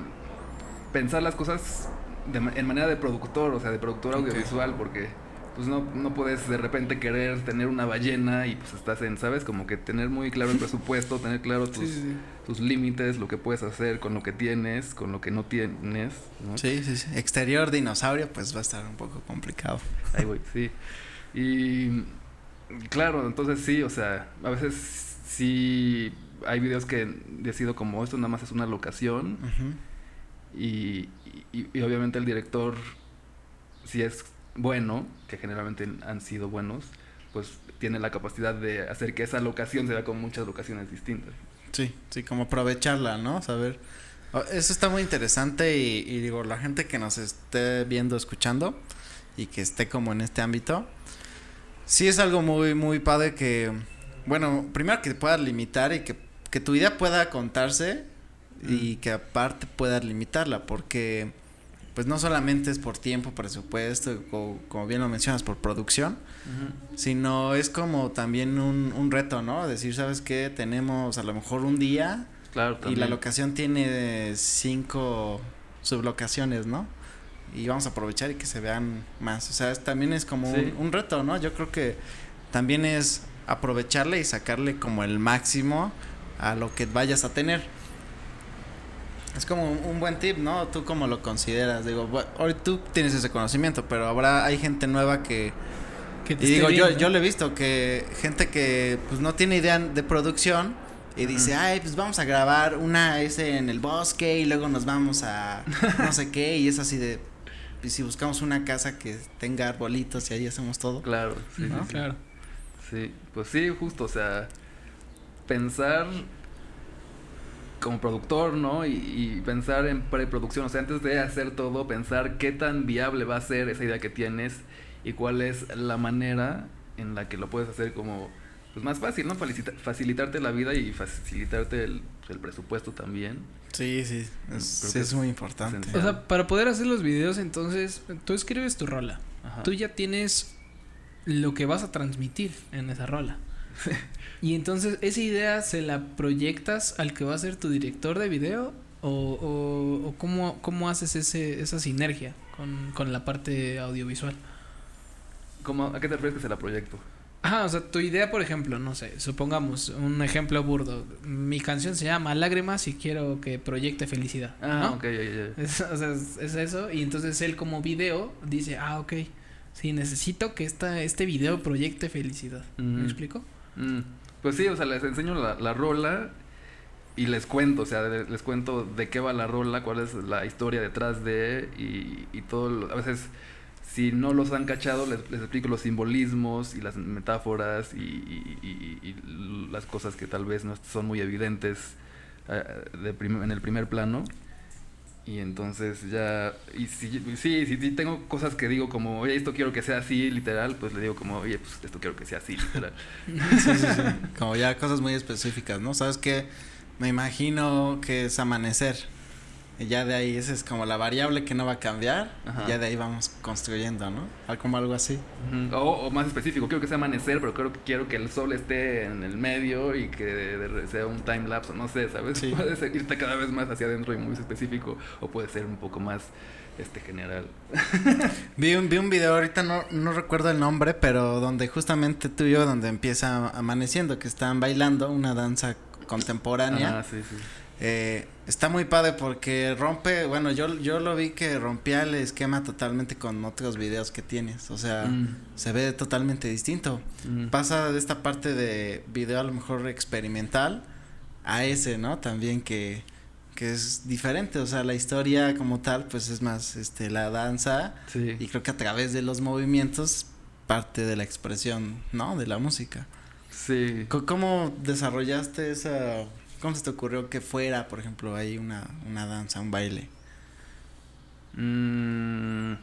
pensar las cosas en manera de productor, o sea, de productor audiovisual, porque pues no, no puedes de repente querer tener una ballena y pues estás en, ¿sabes? Como que tener muy claro el presupuesto, tener claro tus, tus límites, lo que puedes hacer con lo que tienes, con lo que no tienes, ¿no? Sí, sí, sí. Exterior dinosaurio, pues va a estar un poco complicado. Ahí voy, sí. Y claro, entonces sí, o sea, a veces sí hay videos que decido como esto nada más es una locación y, y obviamente el director si es bueno, que generalmente han sido buenos, pues tiene la capacidad de hacer que esa locación se vea como muchas locaciones distintas. Sí, sí, como aprovecharla, ¿no? Saber. Oh, eso está muy interesante y, digo, la gente que nos esté viendo, escuchando y que esté como en este ámbito, sí es algo muy, muy padre que, bueno, primero que puedas limitar y que, que tu idea pueda contarse y que aparte puedas limitarla, porque pues no solamente es por tiempo, presupuesto, como, bien lo mencionas, por producción, sino es como también un, un, reto, ¿no? Decir, ¿sabes qué? Tenemos a lo mejor un día y la locación tiene cinco sublocaciones, ¿no? Y vamos a aprovechar y que se vean más. O sea, también es como un, un reto, ¿no? Yo creo que también es aprovecharle y sacarle como el máximo a lo que vayas a tener. Es como un, buen tip, ¿no? Tú como lo consideras. Digo, hoy tú tienes ese conocimiento, pero ahora hay gente nueva que... y digo, yo, yo lo he visto, que gente que pues no tiene idea de producción y dice, ay, pues vamos a grabar una ese en el bosque y luego nos vamos a no sé qué y es así de... y si buscamos una casa que tenga arbolitos y ahí hacemos todo. Claro, sí, ¿No? sí, sí. Claro. Sí, pues sí, justo, o sea, pensar como productor, ¿no? Y, y pensar en preproducción, o sea, antes de hacer todo, pensar qué tan viable va a ser esa idea que tienes y cuál es la manera en la que lo puedes hacer como pues más fácil, ¿no? Felicita- facilitarte la vida y facilitarte el, el presupuesto también. Sí, sí, es, es es muy importante. esencial. O sea, para poder hacer los videos, entonces, tú escribes tu rola. Ajá. Tú ya tienes lo que vas a transmitir en esa rola. Y entonces, ¿esa idea se la proyectas al que va a ser tu director de video? ¿O, o, o cómo, cómo haces ese, esa sinergia con, con la parte audiovisual? ¿Cómo, ¿A qué te refieres que se la proyecto? Ajá, o sea, tu idea, por ejemplo, no sé, supongamos un ejemplo burdo. Mi canción se llama Lágrimas y quiero que proyecte felicidad. Ah, ¿no? ok. Es, o sea, es, es eso. Y entonces él como video dice, ah, ok. Sí, necesito que esta, este video proyecte felicidad. ¿Me Mm. explico? Mm, Pues sí, o sea, les enseño la, la rola y les cuento, o sea, de- les cuento de qué va la rola, cuál es la historia detrás de y, y todo. lo- a veces, si no los han cachado, les, les explico los simbolismos y las metáforas y, y- las cosas que tal vez no son muy evidentes eh, de en el primer plano. Y entonces ya, y si, sí, sí, sí, tengo cosas que digo como, oye, esto quiero que sea así, literal, pues le digo como, oye, pues esto quiero que sea así, literal. Como ya cosas muy específicas, ¿no? Sabes que me imagino que es amanecer. Y ya de ahí esa es como la variable que no va a cambiar. Ajá. Y ya de ahí vamos construyendo, ¿no? Como algo así. O, o más específico, quiero que sea amanecer, pero creo que quiero que el sol esté en el medio y que sea un time lapse, o no sé, ¿sabes? Sí. Puede ser irte cada vez más hacia adentro y muy específico, o puede ser un poco más este general. Vi un, vi un video ahorita, no, no recuerdo el nombre, pero donde justamente tú y yo, donde empieza amaneciendo, que están bailando una danza contemporánea. Ah, sí, sí. Eh, está muy padre porque rompe, bueno, yo, yo lo vi que rompía el esquema totalmente con otros videos que tienes, o sea, Mm, se ve totalmente distinto. mm. Pasa de esta parte de video a lo mejor experimental a ese, ¿no? También que, que es diferente, o sea, la historia como tal, pues es más, este, la danza Sí. y creo que a través de los movimientos parte de la expresión, ¿no? De la música. Sí. ¿Cómo desarrollaste esa, cómo se te ocurrió que fuera, por ejemplo, ahí una, una danza, un baile? Mm,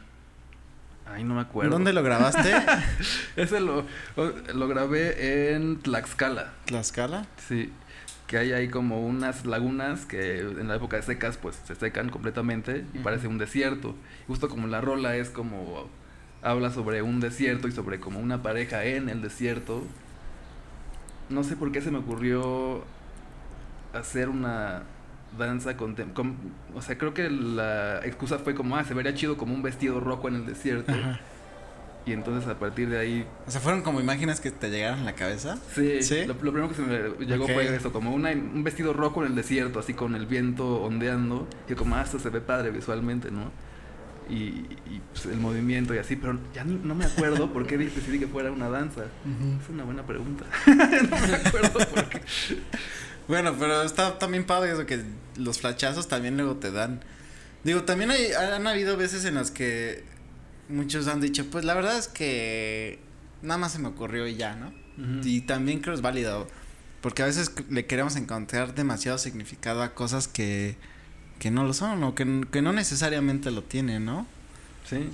Ay, no me acuerdo. ¿Dónde lo grabaste? Ese lo, lo, grabé en Tlaxcala. ¿Tlaxcala? Sí, que hay ahí como unas lagunas que en la época de secas pues se secan completamente y parece un desierto. Justo como la rola es como habla sobre un desierto y sobre como una pareja en el desierto. No sé por qué se me ocurrió hacer una danza contem com- o sea, creo que la excusa fue como, ah, se vería chido como un vestido rojo en el desierto. Ajá. Y entonces a partir de ahí O sea, fueron como imágenes que te llegaron a la cabeza. Sí, ¿Sí? Lo, lo primero que se me llegó fue eso, como una, un vestido rojo en el desierto, así con el viento ondeando. Y como, ah, esto se ve padre visualmente, ¿no? Y, y, pues, el movimiento y así, pero ya ni- no me acuerdo por qué decidí que fuera una danza. Es una buena pregunta. no me acuerdo por qué. Bueno, pero está también padre eso que los flachazos también luego te dan. Digo, también hay, han habido veces en las que muchos han dicho, pues la verdad es que nada más se me ocurrió y ya, ¿no? Y también creo es válido, porque a veces le queremos encontrar demasiado significado a cosas que, que no lo son o que, que no necesariamente lo tienen, ¿no? Sí.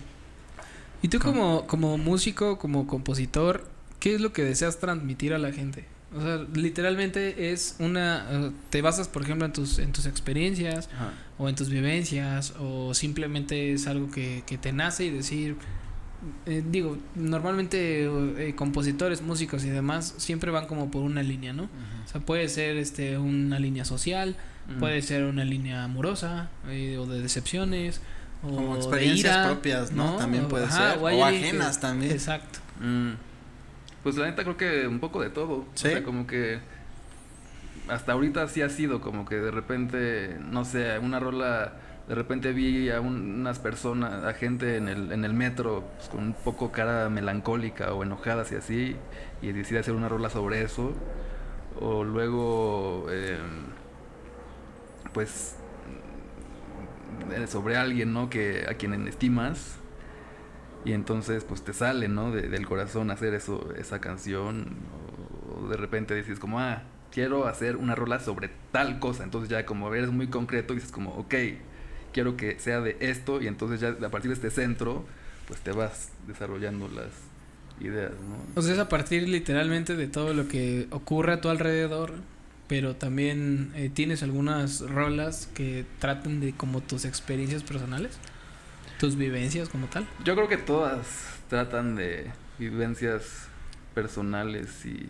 Y tú ¿Cómo? como, como músico, como compositor, ¿qué es lo que deseas transmitir a la gente? O sea, literalmente es una... eh, te basas, por ejemplo, en tus, en tus experiencias Ajá. o en tus vivencias o simplemente es algo que, que te nace y decir... eh, digo, normalmente eh, compositores, músicos y demás siempre van como por una línea, ¿no? O sea, puede ser este una línea social, puede ser una línea amorosa eh, o de decepciones o Como de experiencias ira, propias, ¿no? También puede ser, o que- ajenas también. Exacto. Mm. Pues la neta creo que un poco de todo. ¿Sí? O sea, como que hasta ahorita sí ha sido como que de repente, no sé, una rola, de repente vi a un- unas personas, a gente en el, en el metro pues, con un poco cara melancólica o enojadas y así, y decidí hacer una rola sobre eso. O luego, em, pues eh, sobre alguien, ¿no? Que a quien estimas. Y entonces, pues te sale, ¿no? De- del corazón hacer eso, esa canción. O, de repente dices como, ah, quiero hacer una rola sobre tal cosa. Entonces ya como eres muy concreto, dices como, ok, quiero que sea de esto. Y entonces ya a partir de este centro, pues te vas desarrollando las ideas, ¿no? O sea, es a partir literalmente de todo lo que ocurre a tu alrededor, pero también eh, tienes algunas rolas que tratan de como tus experiencias personales, tus vivencias como tal. Yo creo que todas tratan de vivencias personales y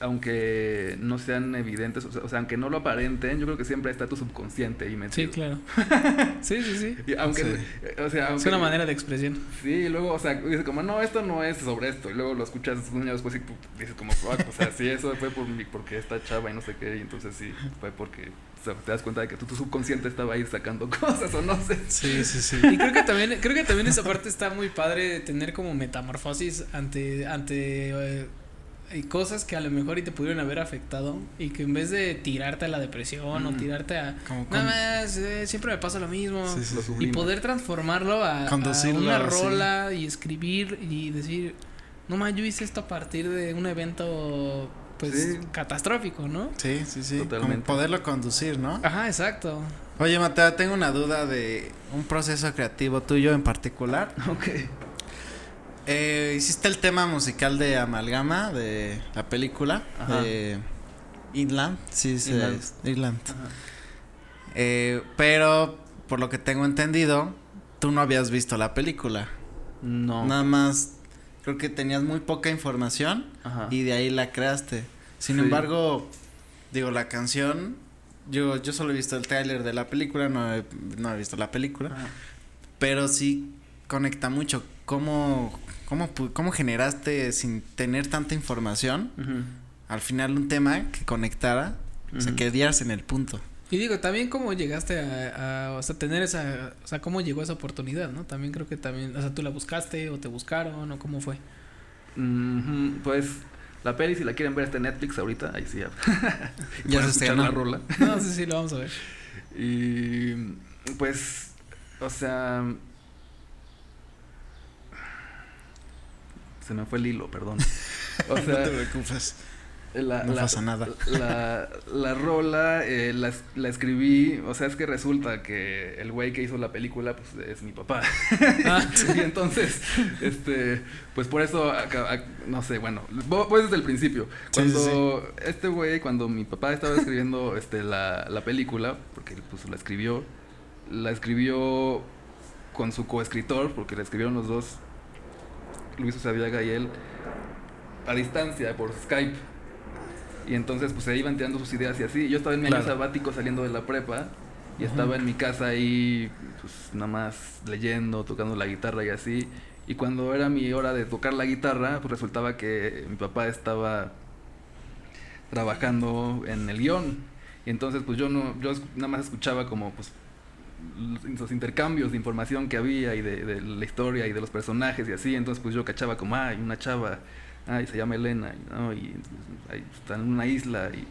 aunque no sean evidentes, o sea, o sea, aunque no lo aparenten, yo creo que siempre está tu subconsciente ahí Sí, metido. claro. sí, sí, sí. Y aunque, Sí. o sea, Es una manera de expresión. Sí, y luego, o sea, dices como, no, esto no es sobre esto. Y luego lo escuchas un año después y dices como, "Fuck", o sea, sí, eso fue por mi, porque esta chava y no sé qué. Y entonces sí, fue porque o sea, te das cuenta de que tu, tu subconsciente estaba ahí sacando cosas o no sé. Sí, sí, sí. Y creo que también, creo que también esa parte está muy padre de tener como metamorfosis ante, ante eh, cosas que a lo mejor y te pudieron haber afectado y que en vez de tirarte a la depresión o Mm. tirarte a Como nada más eh, siempre me pasa lo mismo Sí, sí, y poder transformarlo a, a Conducirlo, una sí. rola y escribir y decir no más yo hice esto a partir de un evento pues Sí. catastrófico no Sí, sí, sí. Como Totalmente. poderlo conducir, ¿no? ajá exacto Oye, Mateo, tengo una duda de un proceso creativo tuyo en particular. Ok. Eh, hiciste el tema musical de Amalgama de la película Ajá. de Inland, sí, sí, Inland. Eh, pero por lo que tengo entendido, tú no habías visto la película. No. Nada más creo que tenías muy poca información Ajá. y de ahí la creaste. Sin Sí. embargo, digo, la canción, yo, yo solo he visto el tráiler de la película, no he, no he visto la película, Ajá. pero sí conecta mucho. ¿Cómo, cómo, pu- cómo generaste sin tener tanta información al final un tema que conectara, o sea, que dieras en el punto? Y digo, también cómo llegaste a, a, o sea, tener esa, o sea, cómo llegó esa oportunidad, ¿no? También creo que también, o sea, tú la buscaste o te buscaron o cómo fue. Pues la peli, si la quieren ver, está en Netflix ahorita. Ahí sí ya. Ya se escuchar la rola. No, sí, sí, lo vamos a ver. Y pues, o sea, se me fue el hilo, perdón. O no te sea, preocupes. la, no la- pasa nada. La, la rola eh, la, la escribí, o sea, es que resulta que el güey que hizo la película, pues es mi papá. Ah, y entonces, este, pues por eso, acá- no sé, bueno, voy desde el principio. Sí, sí, Cuando este güey, cuando mi papá estaba escribiendo este, la, la película, porque pues la escribió, la escribió con su coescritor, porque la escribieron los dos, Luis Osaviaga y él, a distancia, por Skype. Y entonces pues se iban tirando sus ideas y así. Yo estaba en mi año Claro. sabático saliendo de la prepa y estaba en mi casa ahí pues nada más leyendo, tocando la guitarra y así. Y cuando era mi hora de tocar la guitarra, pues resultaba que mi papá estaba trabajando en el guion. Y entonces pues yo no, yo nada más escuchaba como pues los intercambios de información que había y de, de la historia y de los personajes y así. Entonces pues yo cachaba como, ay, una chava, ay, se llama Elena, y, ¿no? y ahí está en una isla y,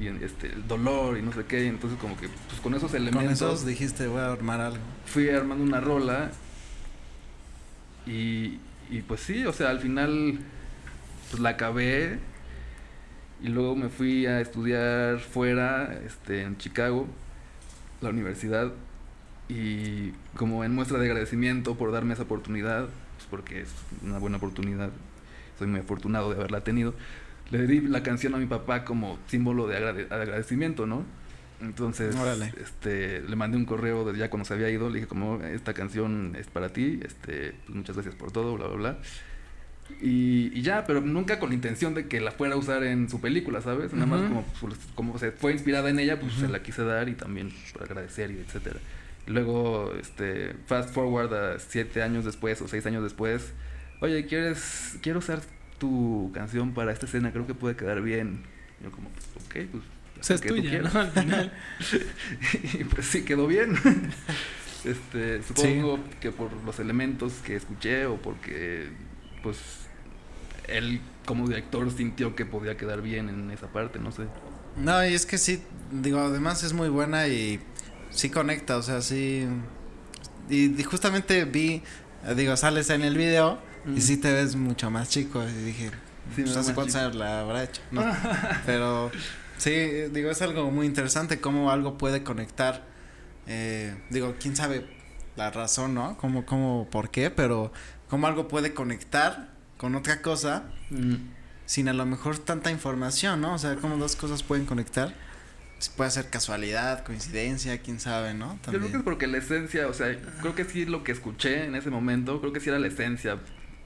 y este, el dolor y no sé qué. Entonces como que pues con esos Con elementos esos dijiste, voy a armar algo. fui armando una rola y, y pues sí, o sea, al final pues la acabé y luego me fui a estudiar fuera, este, en Chicago, la universidad y como en muestra de agradecimiento por darme esa oportunidad, pues porque es una buena oportunidad, soy muy afortunado de haberla tenido, le di la canción a mi papá como símbolo de agrade- agradecimiento, ¿no? Entonces, Órale. este, le mandé un correo de ya cuando se había ido, le dije como esta canción es para ti, este, pues muchas gracias por todo, bla bla bla. Y, y ya, pero nunca con la intención de que la fuera a usar en su película, ¿sabes? Nada más como, pues, como se fue inspirada en ella, pues se la quise dar y también para agradecer y etcétera. Luego, este, fast forward a siete años después o seis años después, oye, ¿quieres, quiero usar tu canción para esta escena, creo que puede quedar bien. Y yo como, pues, ok, pues O sea, es tuya. Al final. y pues sí, quedó bien. este, supongo que por los elementos que escuché o porque, pues, él como director sintió que podía quedar bien en esa parte, no sé. No, y es que sí, digo, además es muy buena y sí conecta, o sea, sí. Y, y justamente vi, digo, sales en el video Mm. y sí te ves mucho más chico. Y dije, Sí, pues hace cuántos años la habrá hecho, ¿no? Pero sí, digo, es algo muy interesante cómo algo puede conectar. Eh, digo, quién sabe la razón, ¿no? Cómo, cómo, por qué, pero cómo algo puede conectar con otra cosa Mm. sin a lo mejor tanta información, ¿no? O sea, cómo dos cosas pueden conectar. Puede ser casualidad, coincidencia, quién sabe, ¿no? Yo creo que es porque la esencia, o sea, creo que sí lo que escuché en ese momento, creo que sí era la esencia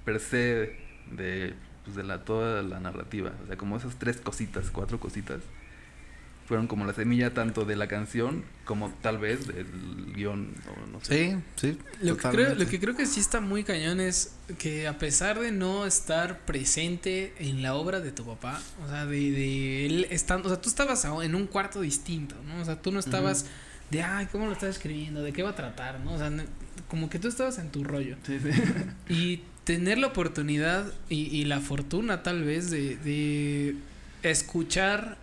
per se de, pues, de la, toda la narrativa. O sea, como esas tres cositas, cuatro cositas, fueron como la semilla tanto de la canción como tal vez del guion, o no sé. Sí, sí. Lo que, creo, lo que creo que sí está muy cañón es que a pesar de no estar presente en la obra de tu papá, o sea, de, de él estando, o sea, tú estabas en un cuarto distinto, ¿no? O sea, tú no estabas de, ay, ¿cómo lo estás escribiendo? ¿De qué va a tratar? ¿No? O sea, como que tú estabas en tu rollo. Sí, sí. Y tener la oportunidad y, y la fortuna tal vez de, de escuchar,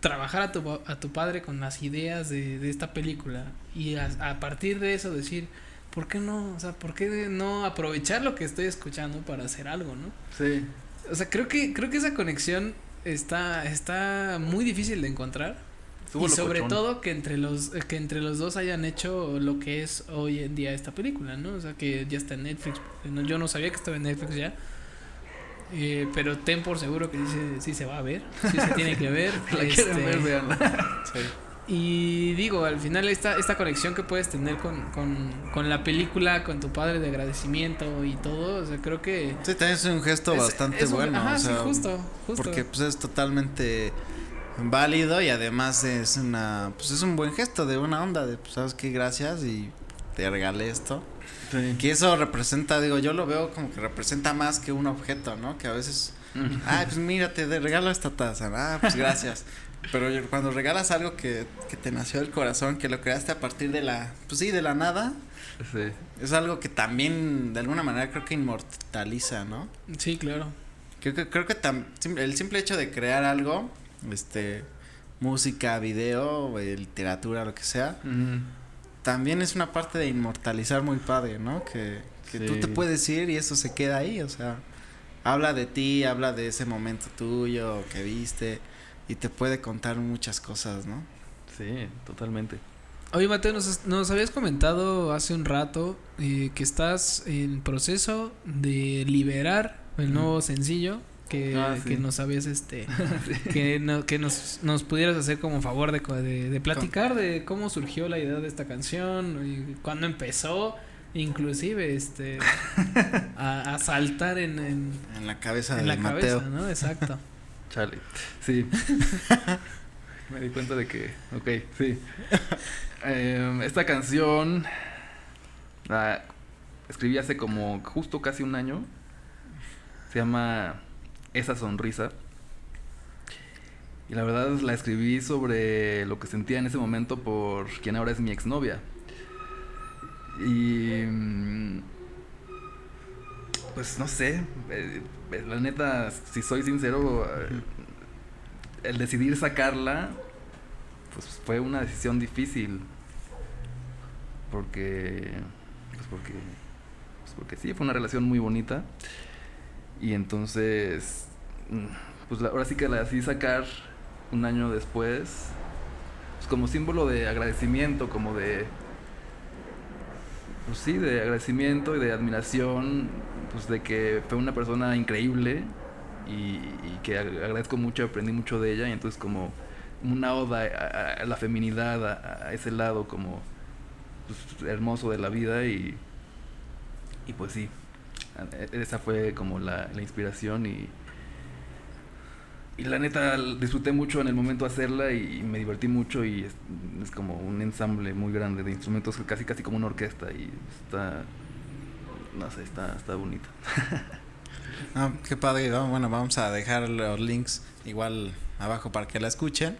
trabajar a tu, a tu padre con las ideas de, de esta película y a, a partir de eso decir, ¿por qué no? O sea, ¿por qué no aprovechar lo que estoy escuchando para hacer algo, no? Sí. O sea, creo que, creo que esa conexión está, está muy difícil de encontrar. Estuvo y sobre todo que entre los que entre los dos hayan hecho lo que es hoy en día esta película, ¿no? O sea, que ya está en Netflix. No, yo no sabía que estaba en Netflix ya. Eh, pero ten por seguro que dice sí se va a ver, sí se tiene que ver. La este, véanla. y digo, al final esta, esta conexión que puedes tener con, con, con la película, con tu padre de agradecimiento y todo, o sea, creo que... Sí, también es un gesto es- bastante es un- bueno. Ajá, o sí, sea, justo, justo. Porque pues es totalmente válido y además es una pues es un buen gesto de una onda de pues sabes qué gracias y te regalé esto Sí. que eso representa digo yo lo veo como que representa más que un objeto no que a veces ay pues mira te de- regalo esta taza ah pues gracias pero cuando regalas algo que, que te nació del corazón que lo creaste a partir de la pues sí de la nada Sí. es algo que también de alguna manera creo que inmortaliza no Sí, claro. Creo que, creo que tam- el simple hecho de crear algo, este, música, video, eh, literatura, lo que sea, Ujú. También es una parte de inmortalizar muy padre, ¿no? Que, que tú te puedes ir y eso se queda ahí, o sea, habla de ti, habla de ese momento tuyo que viste y te puede contar muchas cosas, ¿no? Sí, totalmente. Oye, Mateo, nos, nos habías comentado hace un rato eh, que estás en proceso de liberar el nuevo sencillo que, Ah, sí. que nos habías este que, no- que nos, nos pudieras hacer como favor de, de, de platicar de cómo surgió la idea de esta canción y cuándo empezó inclusive este a, a saltar en, en, En la cabeza en de la Mateo. cabeza, ¿no? Exacto. Chale. Sí. Me di cuenta de que. Ok, sí. Em, esta canción. La escribí hace como justo casi un año. Se llama Esa sonrisa. Y la verdad la escribí sobre lo que sentía en ese momento por quien ahora es mi exnovia. Y. mm, Pues no sé. eh, la neta, si soy sincero, eh, el decidir sacarla, pues fue una decisión difícil. Porque. Pues porque. Pues porque sí, fue una relación muy bonita. Y entonces. Mm, Pues ahora sí que la decidí sacar un año después. Pues como símbolo de agradecimiento, como de. Pues sí, de agradecimiento y de admiración. Pues de que fue una persona increíble. Y, que ag- agradezco mucho, aprendí mucho de ella. Y entonces como una oda a, la feminidad, a, ese lado como pues, hermoso de la vida. Y, y pues sí, a- esa fue como la, la inspiración y... Y la neta disfruté mucho en el momento de hacerla y, me divertí mucho y es, es como un ensamble muy grande de instrumentos, casi casi como una orquesta y está, no sé, está, está bonito. Ah, qué padre, ¿no? Bueno, vamos a dejar los links igual abajo para que la escuchen.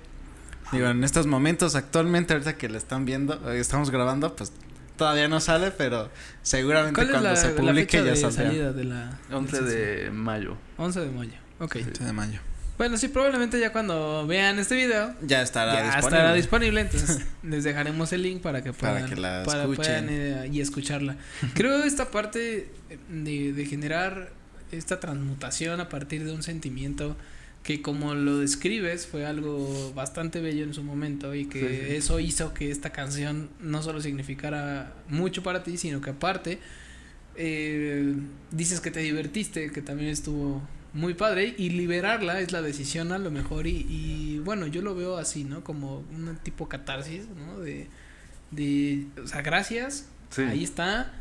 Digo, en estos momentos, actualmente, ahorita que la están viendo, eh, estamos grabando, pues todavía no sale, pero seguramente ¿Cuál es cuando la, se la publique fecha ya de saldrá. salida de la 11 del de mayo. 11 de mayo? Ok. Sí. 8 de mayo. Bueno, sí, probablemente ya cuando vean este video Ya estará ya disponible. estará disponible, entonces les dejaremos el link para que Para puedan, que la para- escuchen. puedan, eh, y escucharla. Creo esta parte de, de generar esta transmutación a partir de un sentimiento que como lo describes fue algo bastante bello en su momento y que Sí, sí. eso hizo que esta canción no solo significara mucho para ti, sino que aparte eh, dices que te divertiste, que también estuvo muy padre y liberarla es la decisión a lo mejor y, y bueno, yo lo veo así, ¿no? Como un tipo catarsis, ¿no? De, de o sea, gracias, Sí. ahí está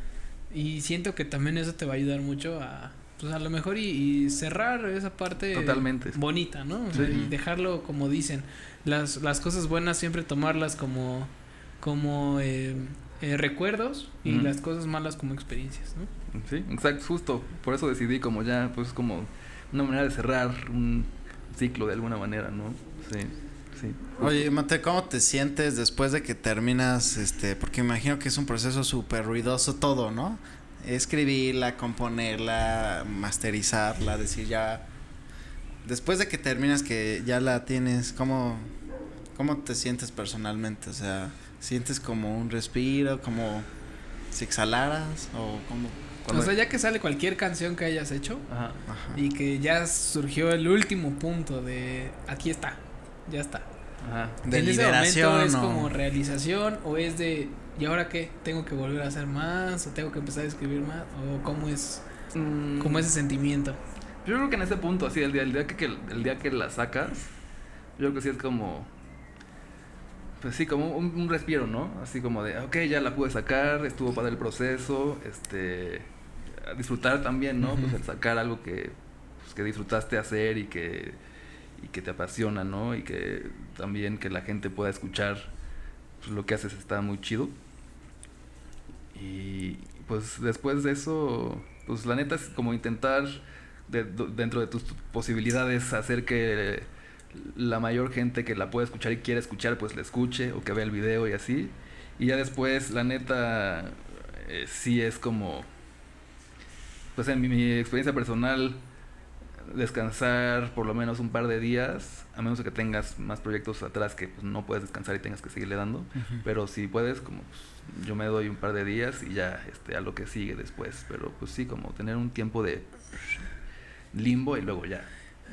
y siento que también eso te va a ayudar mucho a, pues a lo mejor y, y cerrar esa parte Totalmente. bonita, ¿no? O sea, Sí. y dejarlo como dicen, las, las cosas buenas siempre tomarlas como, como eh, eh, recuerdos y las cosas malas como experiencias, ¿no? Sí, exacto, justo. Por eso decidí como ya, pues como una manera de cerrar un ciclo de alguna manera, ¿no? Sí, sí. Oye, Mate, ¿cómo te sientes después de que terminas, este, porque imagino que es un proceso súper ruidoso todo, ¿no? Escribirla, componerla, masterizarla, decir ya, después de que terminas que ya la tienes, ¿cómo, cómo te sientes personalmente? O sea, ¿sientes como un respiro, como si exhalaras o como... Cuando- O sea, ya que sale cualquier canción que hayas hecho Ajá. Ajá. y que ya surgió el último punto de aquí está, ya está. Ajá. De en ese liberación momento es o- como realización o es de ¿y ahora qué? ¿Tengo que volver a hacer más o tengo que empezar a escribir más o cómo es Mm, como ese sentimiento? Yo creo que en ese punto, así, el día, el día que, que- el día que la sacas, yo creo que sí es como. Pues sí, como un, un respiro, ¿no? Así como de, ok, ya la pude sacar, estuvo para el proceso, este. Disfrutar también, ¿no? Pues el sacar algo que, pues, que disfrutaste hacer y que, y que te apasiona, ¿no? Y que también que la gente pueda escuchar pues, lo que haces está muy chido. Y pues después de eso, pues la neta es como intentar de- dentro de tus posibilidades hacer que la mayor gente que la pueda escuchar y quiera escuchar pues la escuche o que vea el video y así. Y ya después la neta eh, sí es como pues en mi, mi experiencia personal descansar por lo menos un par de días, a menos que tengas más proyectos atrás que pues, no puedes descansar y tengas que seguirle dando. Pero si puedes, como pues, yo me doy un par de días y ya este, a lo que sigue después. Pero pues sí, como tener un tiempo de limbo y luego ya.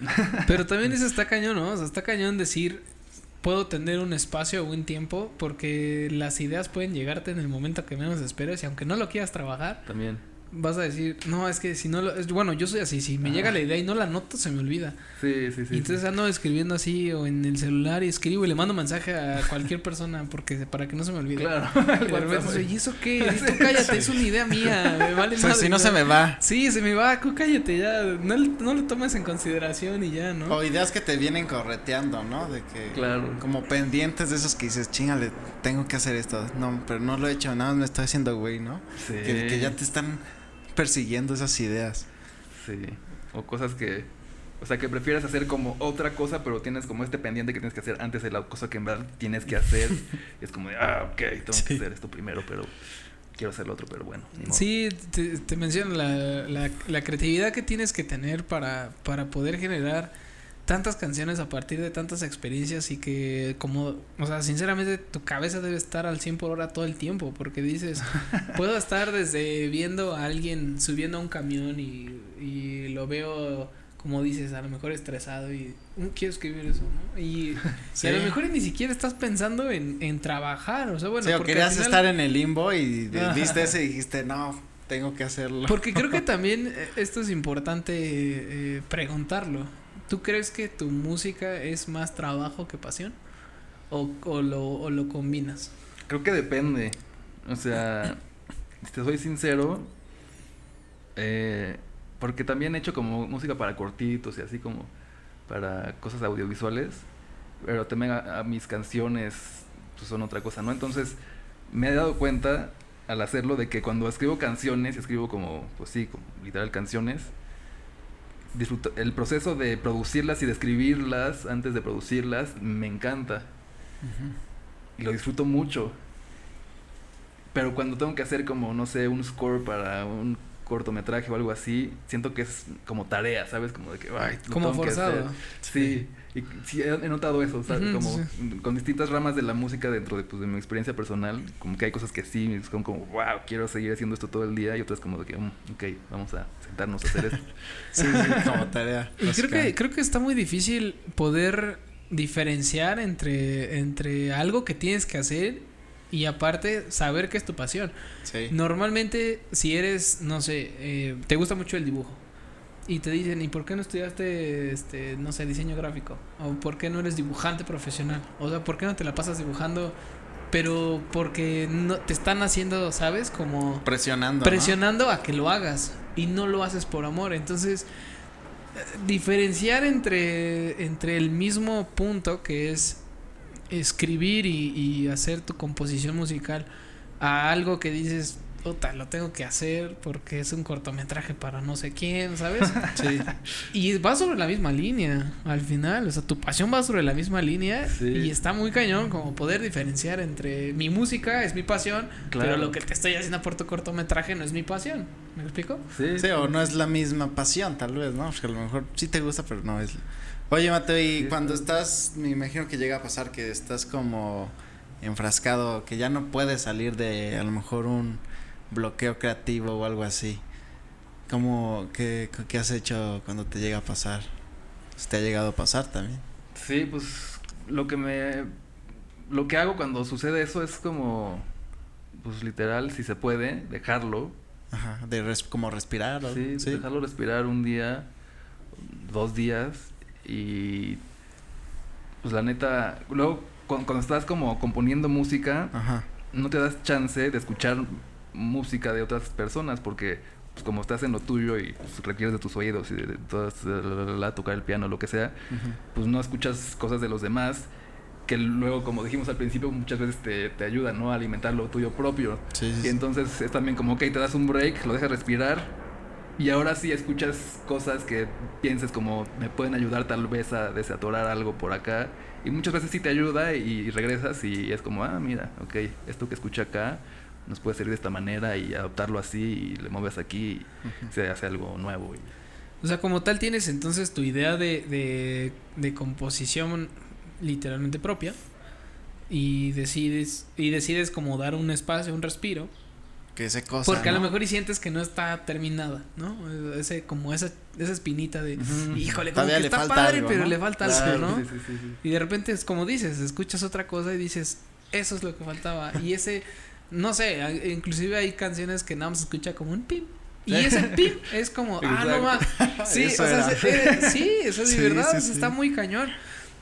Pero también eso está cañón, ¿no? O sea, está cañón decir, puedo tener un espacio o un tiempo porque las ideas pueden llegarte en el momento que menos esperes y aunque no lo quieras trabajar, También. Vas a decir, no, es que si no lo... es- bueno, yo soy así, si me llega la idea y no la noto, se me olvida. Sí, sí, sí. y entonces ando escribiendo así o en el celular y escribo y le mando mensaje a cualquier persona porque para que no se me olvide. Claro. Y de repente soy, ¿y eso qué? Tú cállate, es una idea mía, me vale O sea, madre, si no se me va. Sí, se me va, tú cállate ya, no, le- no lo tomes en consideración y ya, ¿no? O ideas que te vienen correteando, ¿no? De que Claro. como pendientes de esos que dices, chingale, tengo que hacer esto. No, pero no lo he hecho, nada más me estoy haciendo güey, ¿no? Sí. Que, que ya te están persiguiendo esas ideas. Sí. O cosas que. O sea, que prefieres hacer como otra cosa, pero tienes como este pendiente que tienes que hacer antes de la cosa que en verdad tienes que hacer. y es como de, ah, ok, tengo Sí. que hacer esto primero, pero quiero hacer lo otro, pero bueno. ni modo. Sí, te, te menciono la, la, la creatividad que tienes que tener para, para poder generar tantas canciones a partir de tantas experiencias y que como, o sea, sinceramente tu cabeza debe estar al 100 por hora todo el tiempo porque dices, puedo estar desde viendo a alguien subiendo a un camión y, y lo veo como dices, a lo mejor estresado y "Mm, quiero escribir eso, ¿no? Y, Sí. y a lo mejor ni siquiera estás pensando en, en trabajar, o sea, bueno, sí, o porque querías final- estar en el limbo y viste ese y dijiste, no, tengo que hacerlo. Porque creo que también eh, esto es importante eh, preguntarlo. ¿Tú crees que tu música es más trabajo que pasión? ¿O, o, lo, o lo combinas? Creo que depende. O sea, si te soy sincero, eh, porque también he hecho como música para cortitos y así como para cosas audiovisuales, pero también a, mis canciones pues, son otra cosa, ¿no? Entonces, me he dado cuenta al hacerlo de que cuando escribo canciones, escribo como, pues sí, como literal canciones, disfruto, el proceso de producirlas y de escribirlas antes de producirlas me encanta y lo disfruto mucho. Pero cuando tengo que hacer como, no sé, un score para un cortometraje o algo así, siento que es como tarea, ¿sabes? Como de que, ay, lo Como tengo que forzado. hacer. Sí, y sí, he notado eso, ¿sabes? Ujú, como sí. con distintas ramas de la música dentro de, pues, de mi experiencia personal, como que hay cosas que sí, son como, wow, quiero seguir haciendo esto todo el día, y otras como de que, "Mm, ok, vamos a sentarnos a hacer esto. Sí, sí, como tarea. Y creo que, creo que está muy difícil poder diferenciar entre, entre algo que tienes que hacer y aparte saber que es tu pasión. Sí. Normalmente, si eres, no sé, eh, te gusta mucho el dibujo y te dicen, ¿y por qué no estudiaste, este, no sé, diseño gráfico? ¿O por qué no eres dibujante profesional? O sea, ¿por qué no te la pasas dibujando? Pero porque no te están haciendo, ¿sabes? Como Presionando. ¿no? presionando a que lo hagas y no lo haces por amor. Entonces, diferenciar entre, entre el mismo punto que es escribir y, y hacer tu composición musical a algo que dices, puta, lo tengo que hacer porque es un cortometraje para no sé quién, ¿sabes? Sí. Y va sobre la misma línea al final, o sea, tu pasión va sobre la misma línea Sí. y está muy cañón como poder diferenciar entre mi música es mi pasión, pero Claro. lo que te estoy haciendo por tu cortometraje no es mi pasión. ¿Me explico? Sí, Sí, o no es la misma pasión, tal vez, ¿no? Porque a lo mejor sí te gusta, pero no es. Oye, Mateo, y Sí, cuando está- estás, me imagino que llega a pasar que estás como enfrascado, que ya no puedes salir de a lo mejor un bloqueo creativo o algo así. ¿Cómo, qué, qué has hecho cuando te llega a pasar? Te ha llegado a pasar también. Sí, pues lo que me lo que hago cuando sucede eso es como pues literal, si se puede, dejarlo, Ajá, de res- como respirar. ¿o? sí, dejarlo respirar un día, dos días y pues la neta, luego cuando, cuando estás como componiendo música, Ajá. no te das chance de escuchar música de otras personas porque pues como estás en lo tuyo y pues, requieres de tus oídos y de, de la, la, tocar el piano lo que sea ujú. pues no escuchas cosas de los demás que luego como dijimos al principio muchas veces te, te ayudan ¿no? a alimentar lo tuyo propio Sí, sí, y entonces es también como ok te das un break lo dejas respirar y ahora sí escuchas cosas que pienses como me pueden ayudar tal vez a desatorar algo por acá y muchas veces sí te ayuda y, y regresas y es como ah mira ok esto que escuché acá nos puede servir de esta manera y adoptarlo así y le mueves aquí y se hace algo nuevo y- O sea, como tal tienes entonces tu idea de, de, de composición literalmente propia y decides y decides como dar un espacio, un respiro, Que ese cosa. porque a lo mejor y sientes que no está terminada, ¿no? Ese como esa esa espinita de, híjole, como que le está falta padre, algo, pero ¿no? le falta Claro, algo, ¿no? sí, sí, sí, sí. Y de repente es como dices, escuchas otra cosa y dices, eso es lo que faltaba. Y ese, no sé, inclusive hay canciones que nada más se escucha como un pim. Y ese pim es como, ah, no más. Sí, Eso o sea, era. se- eh, sí, eso es de verdad, sí, sí. está muy cañón.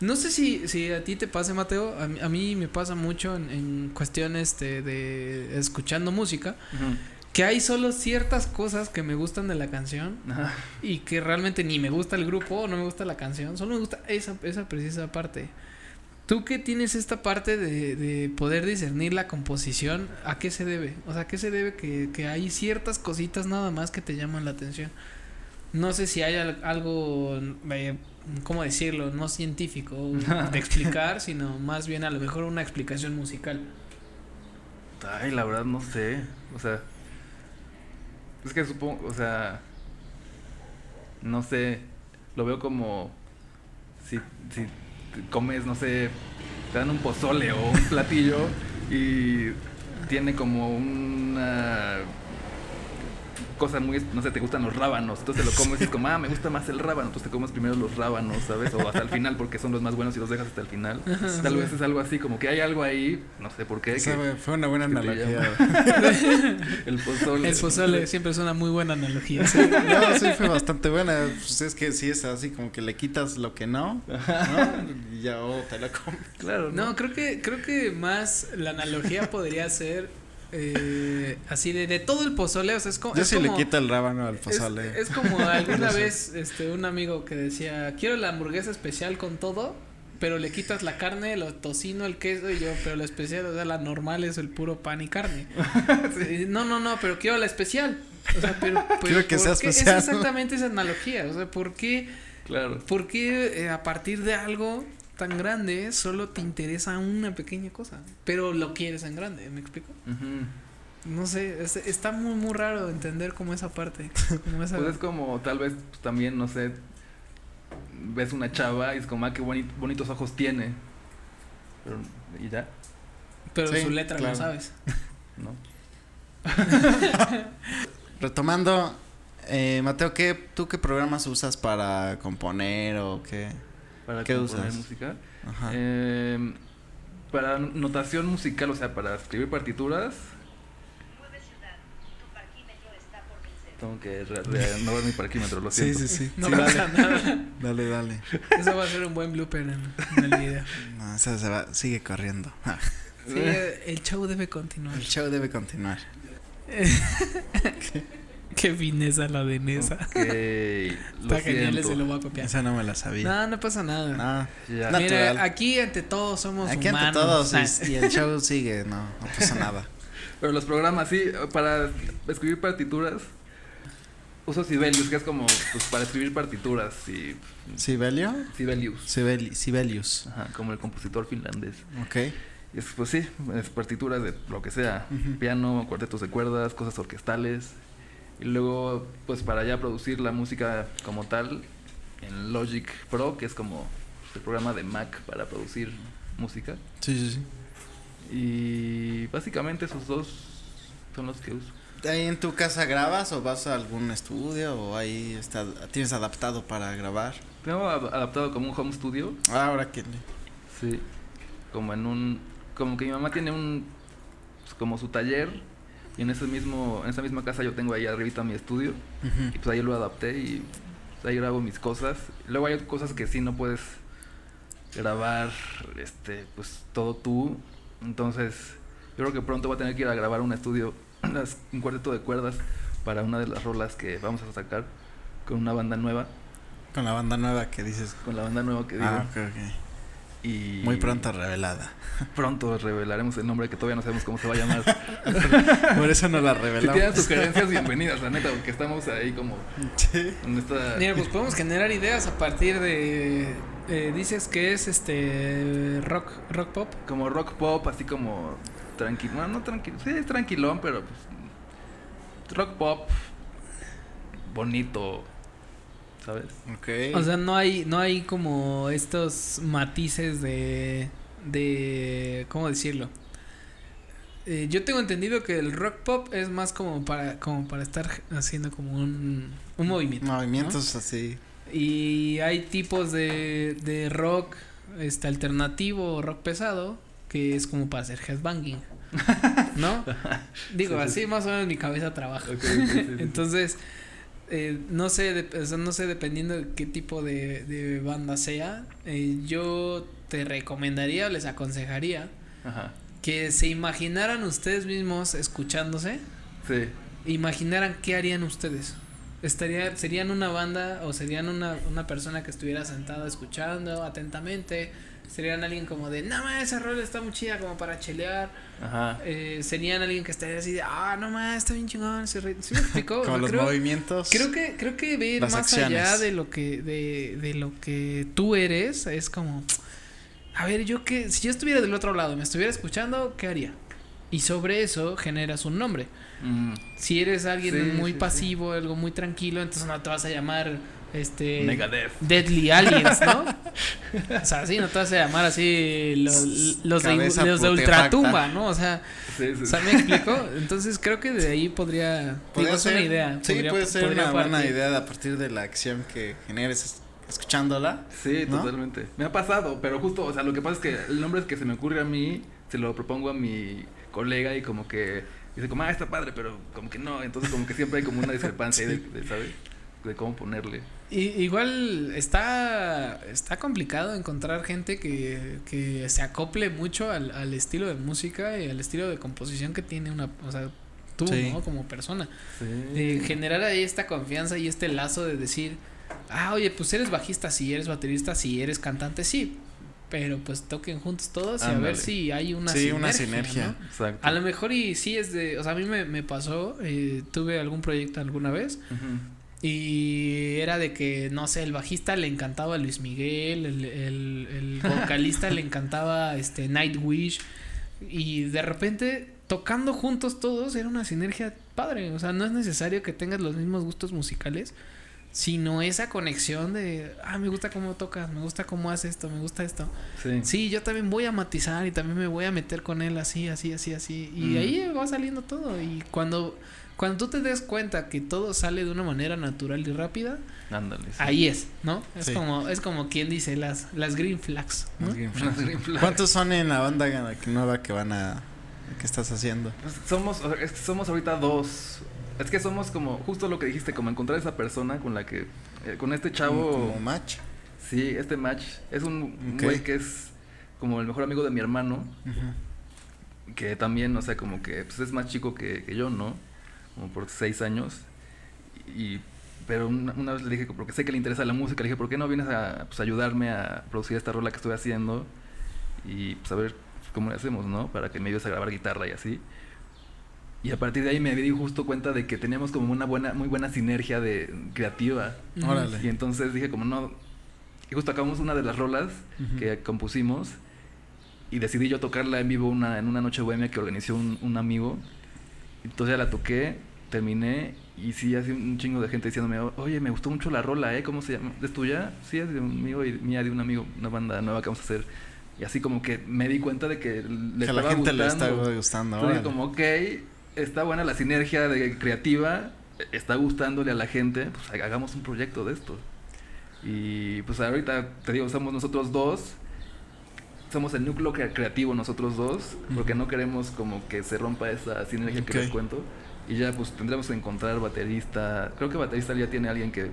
No sé si, si a ti te pase, Mateo, a mí, a mí me pasa mucho en, en cuestiones de, de escuchando música, que hay solo ciertas cosas que me gustan de la canción Ajá. y que realmente ni me gusta el grupo o no me gusta la canción, solo me gusta esa, esa precisa parte. Tú que tienes esta parte de, de poder discernir la composición, ¿a qué se debe? O sea, ¿a qué se debe que, que hay ciertas cositas nada más que te llaman la atención? No sé si hay al- algo, eh, ¿cómo decirlo? No científico de explicar, sino más bien a lo mejor una explicación musical. Ay, la verdad no sé. O sea. Es que supongo, o sea. No sé. Lo veo como. Si, si comes, no sé. Te dan un pozole o un platillo y tiene como una cosa muy, no sé, te gustan los rábanos, entonces te lo comes y es como, ah, me gusta más el rábano, entonces te comes primero los rábanos, ¿sabes? O hasta el final porque son los más buenos y los dejas hasta el final. Ajá, Tal sí. vez es algo así, como que hay algo ahí, no sé por qué, que fue una buena analogía. el pozole. El pozole siempre es una muy buena analogía. No, sí fue bastante buena. Pues es que sí es así como que le quitas lo que no, ¿no? Y ya oh, te la comes. Claro, ¿no? No, creo que, creo que más la analogía podría ser eh, así de, de todo el pozole, o sea, es como... Yo es sí le quito el rábano al pozole. es como alguna vez este un amigo que decía, quiero la hamburguesa especial con todo, pero le quitas la carne, el tocino, el queso y yo, pero la especial, o sea, la normal es el puro pan y carne. Y, No, no, no, pero quiero la especial. O sea, pero, pero Quiero que ¿por sea especial. Es exactamente esa analogía, o sea, ¿por qué... Claro. ¿Por qué eh, a partir de algo tan grande solo te interesa una pequeña cosa? Pero lo quieres en grande, ¿me explico? No sé, es- está muy, muy raro entender como esa parte. Como esa... Pues es como, tal vez pues, también, no sé, ves una chava y es como, ah, qué boni- bonitos ojos tiene. Pero, y ya, pero Sí, su letra claro. no sabes. ¿no? Retomando, eh, Mateo, ¿qué, ¿tú qué programas usas para componer o qué? Para ¿Qué componer usas? música. Ajá. Eh, para notación musical, o sea, para escribir partituras, tengo que re- renovar mi parquímetro, lo sí, siento. sí, sí. No Sí, pasa dale, nada. dale, dale. Eso va a ser un buen blooper en, en el video. No, eso se va, sigue corriendo. Sí, el show debe continuar. El show debe continuar. Qué fineza la de Nesa. Está genial, siento. se lo voy a copiar. Esa no me la sabía. No, no pasa nada. No. Ya. Natural. Mira, aquí ante todos somos Aquí ante humanos. todos Ah, y, y el show sigue, no, no pasa nada. Pero los programas, sí, para escribir partituras, uso Sibelius, que es como, pues, para escribir partituras, y ¿Sibelio? Sibelius, Sibeli- Sibelius. ajá, como el compositor finlandés. Ok. Y es, pues sí, es partituras de lo que sea, piano, cuartetos de cuerdas, cosas orquestales. Y luego, pues para ya producir la música como tal, en Logic Pro, que es como el programa de Mac para producir música. Sí, sí, sí. Y básicamente esos dos son los que uso. ¿Ahí en tu casa grabas o vas a algún estudio o ahí está, tienes adaptado para grabar? Tengo ad- adaptado como un home studio, Ah, ahora que... sí, como en un, como que mi mamá tiene un, pues, como su taller y en ese mismo, en esa misma casa yo tengo ahí arribita mi estudio y pues ahí lo adapté y pues, ahí grabo mis cosas. Luego hay cosas que sí no puedes grabar, este, pues todo tú, entonces yo creo que pronto voy a tener que ir a grabar un estudio, un cuarteto de cuerdas para una de las rolas que vamos a sacar con una banda nueva, Con la banda nueva que dices... con la banda nueva que digo. Ah, ok, ok. Y Muy pronto revelada. Pronto revelaremos el nombre que todavía no sabemos cómo se va a llamar. Por eso no la si revelamos. tienen sugerencias, bienvenidas, la neta, porque estamos ahí como Sí. esta... Mira, pues podemos generar ideas a partir de. eh, dices que es este. Rock, rock pop. Como rock pop, así como tranquilo. No, no tranquilo. Sí, es tranquilón, pero pues. Rock pop. Bonito. O sea, no hay, no hay como estos matices de. de. ¿cómo decirlo? Eh, yo tengo entendido que el rock pop es más como para, como para estar haciendo como un, un movimiento. ¿no? Movimientos así. Y hay tipos de, de rock este alternativo o rock pesado que es como para hacer headbanging. ¿No? Digo, Sí, sí, así sí. más o menos mi cabeza trabaja. Entonces, eh, no sé, de- o sea, no sé, dependiendo de qué tipo de, de banda sea, eh, yo te recomendaría o les aconsejaría Ajá. que se imaginaran ustedes mismos escuchándose, Sí. imaginaran qué harían ustedes. Estaría, serían una banda o serían una, una persona que estuviera sentada escuchando atentamente. Serían alguien como de, no más, esa rola está muy chida como para chelear. Ajá. Eh, serían alguien que estaría así de, ah, no más, está bien chingón. ritmo". ¿Sí me explicó? O Como sea, los creo, movimientos. creo que, creo que ver más allá de lo que, de, de lo que tú eres, es como, a ver, yo que, si yo estuviera del otro lado, me estuviera escuchando, ¿qué haría? Y sobre eso generas un nombre. Mm. Si eres alguien Sí, muy sí, pasivo, algo muy tranquilo, entonces no te vas a llamar este Megadeth. Deadly Aliens, ¿no? o sea, sí, no te vas a llamar así los, los, de, los de. Ultratumba, ¿no? O sea, Sí, sí. o sea, ¿me explico? Entonces creo que de ahí podría, Podría digo, es ser, una idea. Sí, podría- puede ser podría una buena idea de a partir de la acción que generes es- escuchándola. Sí, ¿No? totalmente. Me ha pasado, pero justo, o sea, lo que pasa es que el nombre que se me ocurre a mí, se lo propongo a mi colega y como que dice como, ah, está padre, pero como que no. Entonces como que siempre hay como una discrepancia ahí de, de, ¿sabes? De cómo ponerle. Y, igual está, está complicado encontrar gente que, que se acople mucho al, al estilo de música y al estilo de composición que tiene una, o sea, tú, Sí. ¿no? Como persona. Sí. De generar ahí esta confianza y este lazo de decir, ah, oye, pues eres bajista, sí, eres baterista, sí, eres cantante, sí. Pero pues toquen juntos todos y a ver si hay una Sí, sinergia. una sinergia. ¿no? Exacto. A lo mejor y sí es de, o sea, a mí me, me pasó, eh, tuve algún proyecto alguna vez Ujú. Y era de que, no sé, el bajista le encantaba Luis Miguel, el, el, el vocalista le encantaba este Nightwish y de repente tocando juntos todos era una sinergia padre. O sea, no es necesario que tengas los mismos gustos musicales, sino esa conexión de, ah, me gusta cómo tocas, me gusta cómo haces esto, me gusta esto. Sí. Sí, yo también voy a matizar y también me voy a meter con él así, así, así, así. Y Mm. ahí va saliendo todo. Y cuando, cuando tú te des cuenta que todo sale de una manera natural y rápida, Ándale. sí. ahí es, ¿no? Es Sí. como, es como quien dice las, las green flags, ¿no? Los Green Flags. green flags. ¿Cuántos son en la banda que- nueva que van a que estás haciendo? Pues somos, es que somos ahorita dos. Es que somos como, justo lo que dijiste, como encontrar esa persona con la que, eh, con este chavo. como match. Sí, este match. Es un güey que es como el mejor amigo de mi hermano. Que también, o sea, como que pues, es más chico que, que yo, ¿no? Como por seis años. Y, pero una, una vez le dije, porque sé que le interesa la música, le dije, ¿por qué no vienes a pues, ayudarme a producir esta rola que estoy haciendo? Y pues a ver cómo le hacemos, ¿no? Para que me ayudes a grabar guitarra y así. Y a partir de ahí me di justo cuenta de que teníamos como una buena, muy buena sinergia de creativa. Órale. Y entonces dije como no. Y justo acabamos una de las rolas Ujú. que compusimos. Y decidí yo tocarla en vivo una, en una noche bohemia que organizó un, un amigo. Entonces ya la toqué, terminé. Y sí, así un chingo de gente diciéndome, oye, me gustó mucho la rola, ¿eh? ¿Cómo se llama? ¿Es tuya? Sí, es de un amigo y mía, de un amigo, una banda nueva que vamos a hacer. Y así como que me di cuenta de que le que a la estaba gente le está gustando. gustando. Entonces como, ok, está buena la sinergia de creativa, está gustándole a la gente, pues hagamos un proyecto de esto. Y pues ahorita, te digo, somos nosotros dos, somos el núcleo cre- creativo nosotros dos, porque no queremos como que se rompa esa sinergia que les cuento. Y ya pues tendremos que encontrar baterista, creo que baterista ya tiene alguien que,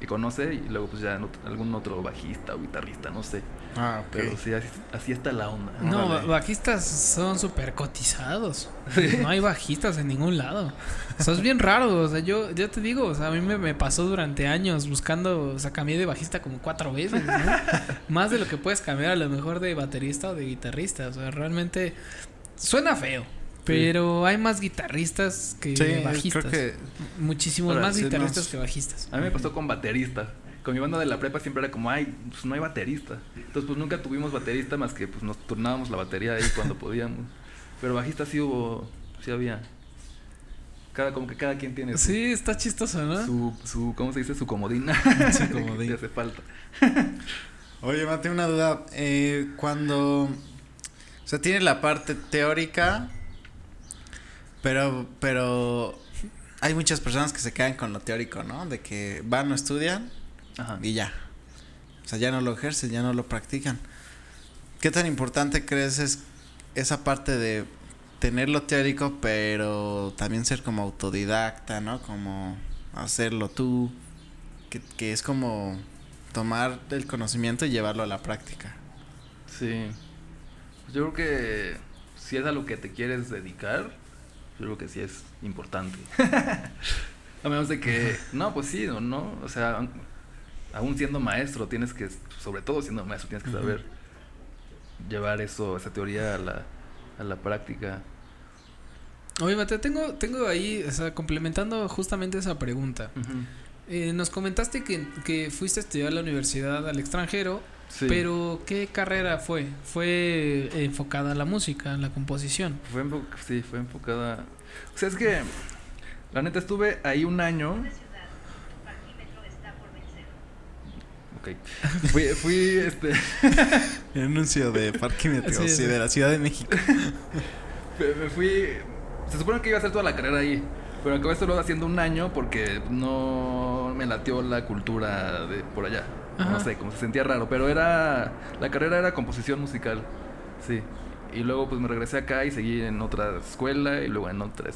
que conoce y luego pues ya algún otro bajista o guitarrista, no sé. Ah. Pero sí, así, así está la onda. No, Órale. bajistas son súper cotizados. No hay bajistas en ningún lado. O sea, es bien raro. O sea, yo, yo te digo, o sea, a mí me, me pasó durante años buscando, o sea, cambié de bajista como cuatro veces, ¿no? Más de lo que puedes cambiar a lo mejor de baterista o de guitarrista. O sea, realmente suena feo. Pero hay más guitarristas que Sí, bajistas. creo que Muchísimos Ahora, más guitarristas que bajistas. A mí me pasó con baterista. Con mi banda de la prepa siempre era como, ay, pues no hay baterista. Entonces, pues nunca tuvimos baterista más que pues nos turnábamos la batería ahí cuando podíamos. Pero bajista sí hubo, sí había. Cada, como que cada quien tiene su, Sí, está chistoso, ¿no? su, su, ¿cómo se dice? Su comodina. Su comodín. que hace falta. Oye, Mate, una duda. Eh, cuando. O sea, tiene la parte teórica. Pero. Pero. Hay muchas personas que se quedan con lo teórico, ¿no? De que van o estudian Ajá. y ya. O sea, ya no lo ejercen, ya no lo practican. ¿Qué tan importante crees es esa parte de tener lo teórico, pero también ser como autodidacta, ¿no? Como hacerlo tú. Que, que es como tomar el conocimiento y llevarlo a la práctica. Sí. Yo creo que si es a lo que te quieres dedicar, yo creo que sí es importante. a menos de que, no, pues sí o no, o sea, aún siendo maestro tienes que, sobre todo siendo maestro, tienes que saber llevar eso, esa teoría a la, a la práctica. Oye, Mateo, tengo, tengo ahí, o sea, complementando justamente esa pregunta. Eh, nos comentaste que, que fuiste a estudiar la universidad al extranjero, Sí. pero ¿qué carrera fue? ¿Fue enfocada a la música, a la composición? Fue sí, fue enfocada. O sea, es que la neta estuve ahí un año. Una ciudad. Tu parquímetro está por vencer. Ok. Fui, fui este. El anuncio de parquímetros Sí, y sí. de la Ciudad de México. Me, me fui. Se supone que iba a hacer toda la carrera ahí. Pero acabé solo haciendo un año porque no me latió la cultura de por allá. Ajá. No sé, como se sentía raro. Pero era. La carrera era composición musical. Sí. Y luego pues me regresé acá y seguí en otra escuela y luego en otra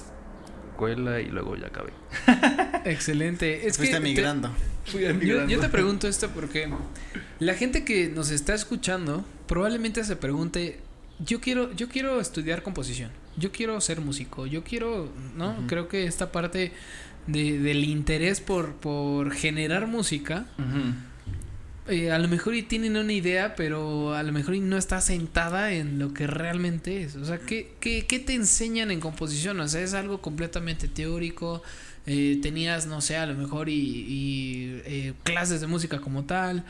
escuela y luego ya acabé. Excelente. Es Fuiste que te- migrando. Fui yo, emigrando. yo te pregunto esto porque la gente que nos está escuchando probablemente se pregunte, yo quiero, yo quiero estudiar composición, yo quiero ser músico, yo quiero, ¿no? Creo que esta parte de, del interés por, por generar música. Eh, a lo mejor y tienen una idea, pero a lo mejor y no está sentada en lo que realmente es. O sea, ¿qué, qué, qué te enseñan en composición? O sea, es algo completamente teórico. eh, tenías, no sé, a lo mejor y, y, eh, clases de música como tal.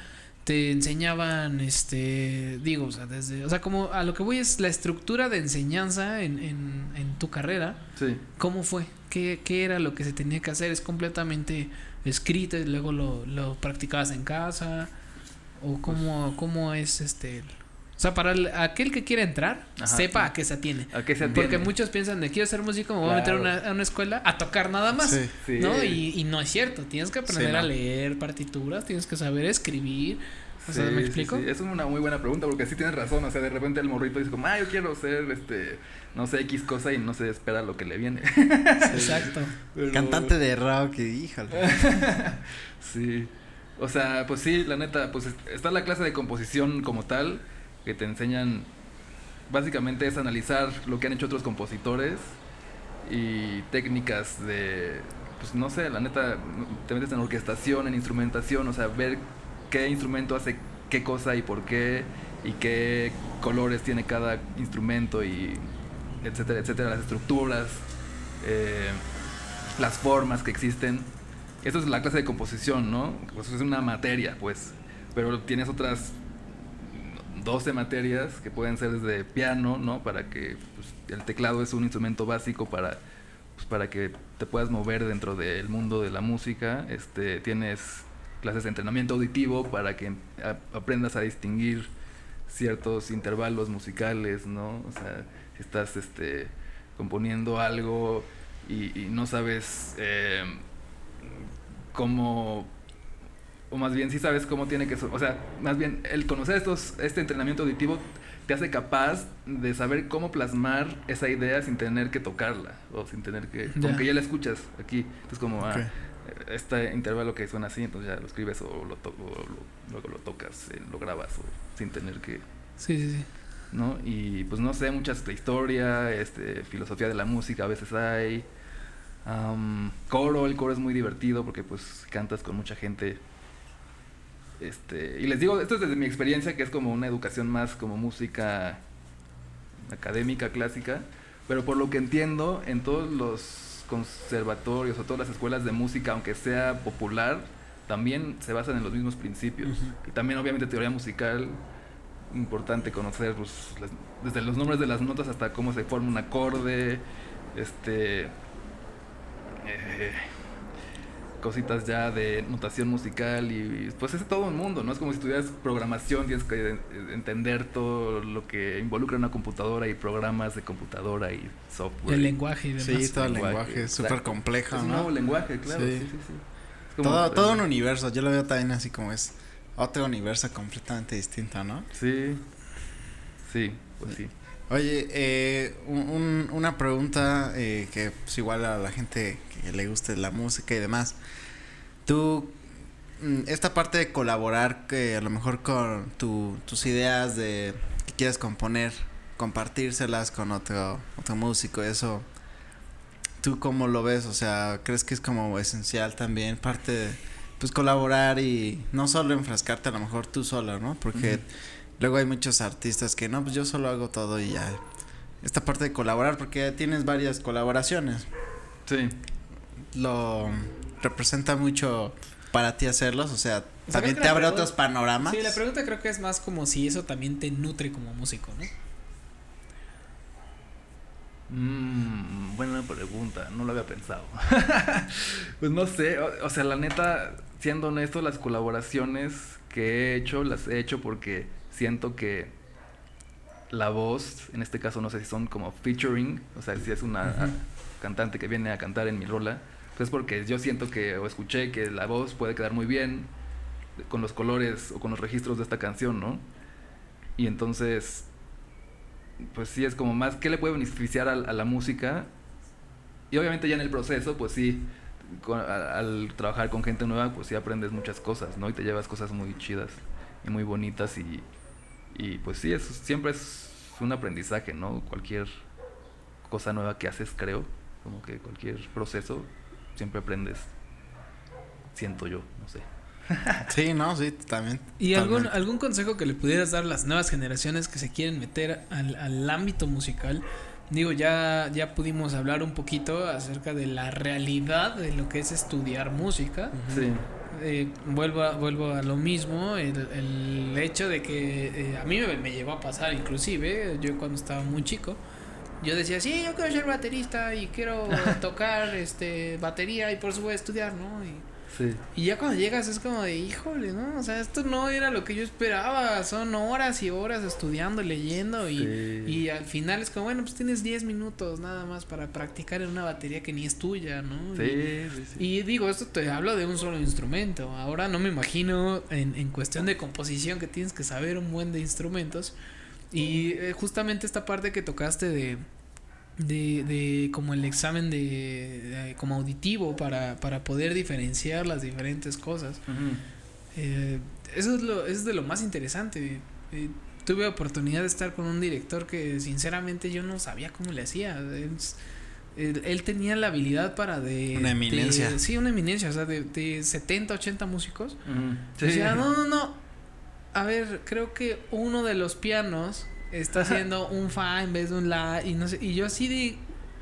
te enseñaban, este, digo, o sea, desde, o sea, como a lo que voy es la estructura de enseñanza en, en, en tu carrera, Sí. ¿cómo fue? ¿Qué, ¿Qué era lo que se tenía que hacer? ¿Es completamente escrito y luego lo, lo practicabas en casa? ¿O cómo, cómo es este? O sea, para el- aquel que quiera entrar, Ajá. sepa a qué se atiene. ¿A qué se atiende? Porque muchos piensan de quiero ser músico, me voy a meter a una, a una escuela a tocar nada más. Sí. Sí. ¿No? Y, y no es cierto. Tienes que aprender Sí, no. a leer partituras, tienes que saber escribir. O sea, ¿me explico? sí. Es una muy buena pregunta porque sí tienes razón. O sea, de repente el morrito dice como, ah, yo quiero ser, este, no sé, X cosa y no se espera lo que le viene. Exacto. Pero- Cantante de rock, híjole. Sí. O sea, pues sí, la neta, pues es- está la clase de composición como tal, que te enseñan, básicamente es analizar lo que han hecho otros compositores y técnicas de, pues no sé, la neta, te metes en orquestación, en instrumentación, o sea, ver qué instrumento hace qué cosa y por qué, y qué colores tiene cada instrumento y etcétera, etcétera, las estructuras, eh, las formas que existen. Esto es la clase de composición, ¿no? Pues es una materia, pues. Pero tienes otras 12 materias que pueden ser desde piano, ¿no? Para que pues, el teclado es un instrumento básico para, pues, para que te puedas mover dentro del mundo de la música. Este, tienes clases de entrenamiento auditivo para que aprendas a distinguir ciertos intervalos musicales, ¿no? O sea, si estás este, componiendo algo y, y no sabes eh, cómo o más bien sí sabes cómo tiene que o sea más bien el conocer estos este entrenamiento auditivo te hace capaz de saber cómo plasmar esa idea sin tener que tocarla o sin tener que Ya. como que ya la escuchas aquí entonces como ah, Ok. eh, este intervalo que suena así entonces ya lo escribes o lo to- o lo- luego lo tocas eh, lo grabas o sin tener que Sí, sí, sí. ¿no? Y pues no sé, muchas de historia, este, filosofía de la música a veces hay. Am, coro, el coro es muy divertido porque pues cantas con mucha gente. Este, y les digo, esto es desde mi experiencia, que es como una educación más como música académica, clásica, pero por lo que entiendo, en todos los conservatorios o todas las escuelas de música, aunque sea popular, también se basan en los mismos principios. Y también obviamente teoría musical, importante conocer pues, las- desde los nombres de las notas hasta cómo se forma un acorde, este eh, cositas ya de notación musical y pues es todo un mundo, ¿no? Es como si estudias programación, tienes que entender todo lo que involucra una computadora y programas de computadora y software. El lenguaje y demás. Sí, todo el lenguaje, es súper complejo, es un ¿no? nuevo lenguaje, claro. Sí. Sí, sí, sí. Como Todo, todo un universo, yo lo veo también así como es otro universo completamente distinto, ¿no? Sí. Sí, pues sí. Oye, eh, un- un- una pregunta eh, que pues igual a la gente que le guste la música y demás. Tú, mm, esta parte de colaborar que a lo mejor con tu- tus ideas de que quieres componer, compartírselas con otro, otro músico, eso, ¿tú cómo lo ves? O sea, ¿crees que es como esencial también parte de, pues colaborar y no solo enfrascarte a lo mejor tú solo, ¿no? Porque. Luego hay muchos artistas que no, pues yo solo hago todo y ya. Esta parte de colaborar, porque ya tienes varias colaboraciones, Sí. lo representa mucho para ti hacerlos, o sea, también te abre pregunta- otros panoramas. Sí, la pregunta creo que es más como si eso también te nutre como músico, ¿no? Mm, buena pregunta, no lo había pensado. pues no sé, o, o sea, la neta, siendo honesto, las colaboraciones que he hecho, las he hecho porque siento que la voz, en este caso no sé si son como featuring, o sea, si es una cantante que viene a cantar en mi rola, pues porque yo siento que, o escuché que la voz puede quedar muy bien con los colores o con los registros de esta canción, ¿no? Y entonces, pues sí, es como más, ¿qué le puede beneficiar al- a, la música? Y obviamente ya en el proceso, pues sí, con- a- al trabajar con gente nueva, pues sí aprendes muchas cosas, ¿no? Y te llevas cosas muy chidas y muy bonitas y, y pues sí, eso siempre es un aprendizaje, ¿no? Cualquier cosa nueva que haces, creo, como que cualquier proceso, siempre aprendes, siento yo, no sé. Sí, no, sí, también. ¿Y algún, algún consejo que le pudieras dar a las nuevas generaciones que se quieren meter al, al ámbito musical? Digo, ya, ya pudimos hablar un poquito acerca de la realidad de lo que es estudiar música. Sí. eh, vuelvo, a, vuelvo a lo mismo, el, el hecho de que eh, a mí me, me llegó a pasar inclusive, yo cuando estaba muy chico, yo decía, sí, yo quiero ser baterista y quiero tocar este batería y por eso voy a estudiar, ¿no? Y, Sí. y ya cuando llegas es como de, híjole, ¿no? O sea, esto no era lo que yo esperaba. Son horas y horas estudiando y leyendo. Y, Sí. y al final es como, bueno, pues tienes 10 minutos nada más para practicar en una batería que ni es tuya, ¿no? Y- Sí, sí, sí. y digo, esto te hablo de un solo instrumento. Ahora no me imagino en, en cuestión de composición que tienes que saber un buen de instrumentos. Y eh, justamente esta parte que tocaste de, de, de como el examen de, de- como auditivo para, para poder diferenciar las diferentes cosas. Eh, eso es lo es de lo más interesante. Eh, tuve oportunidad de estar con un director que sinceramente yo no sabía cómo le hacía. Es- él, él tenía la habilidad para de... Una eminencia. de- sí, una eminencia, o sea, de, de 70, 80 músicos. O sea, no, no, no. A ver, creo que uno de los pianos está haciendo un fa en vez de un la y no sé, y yo así de sí,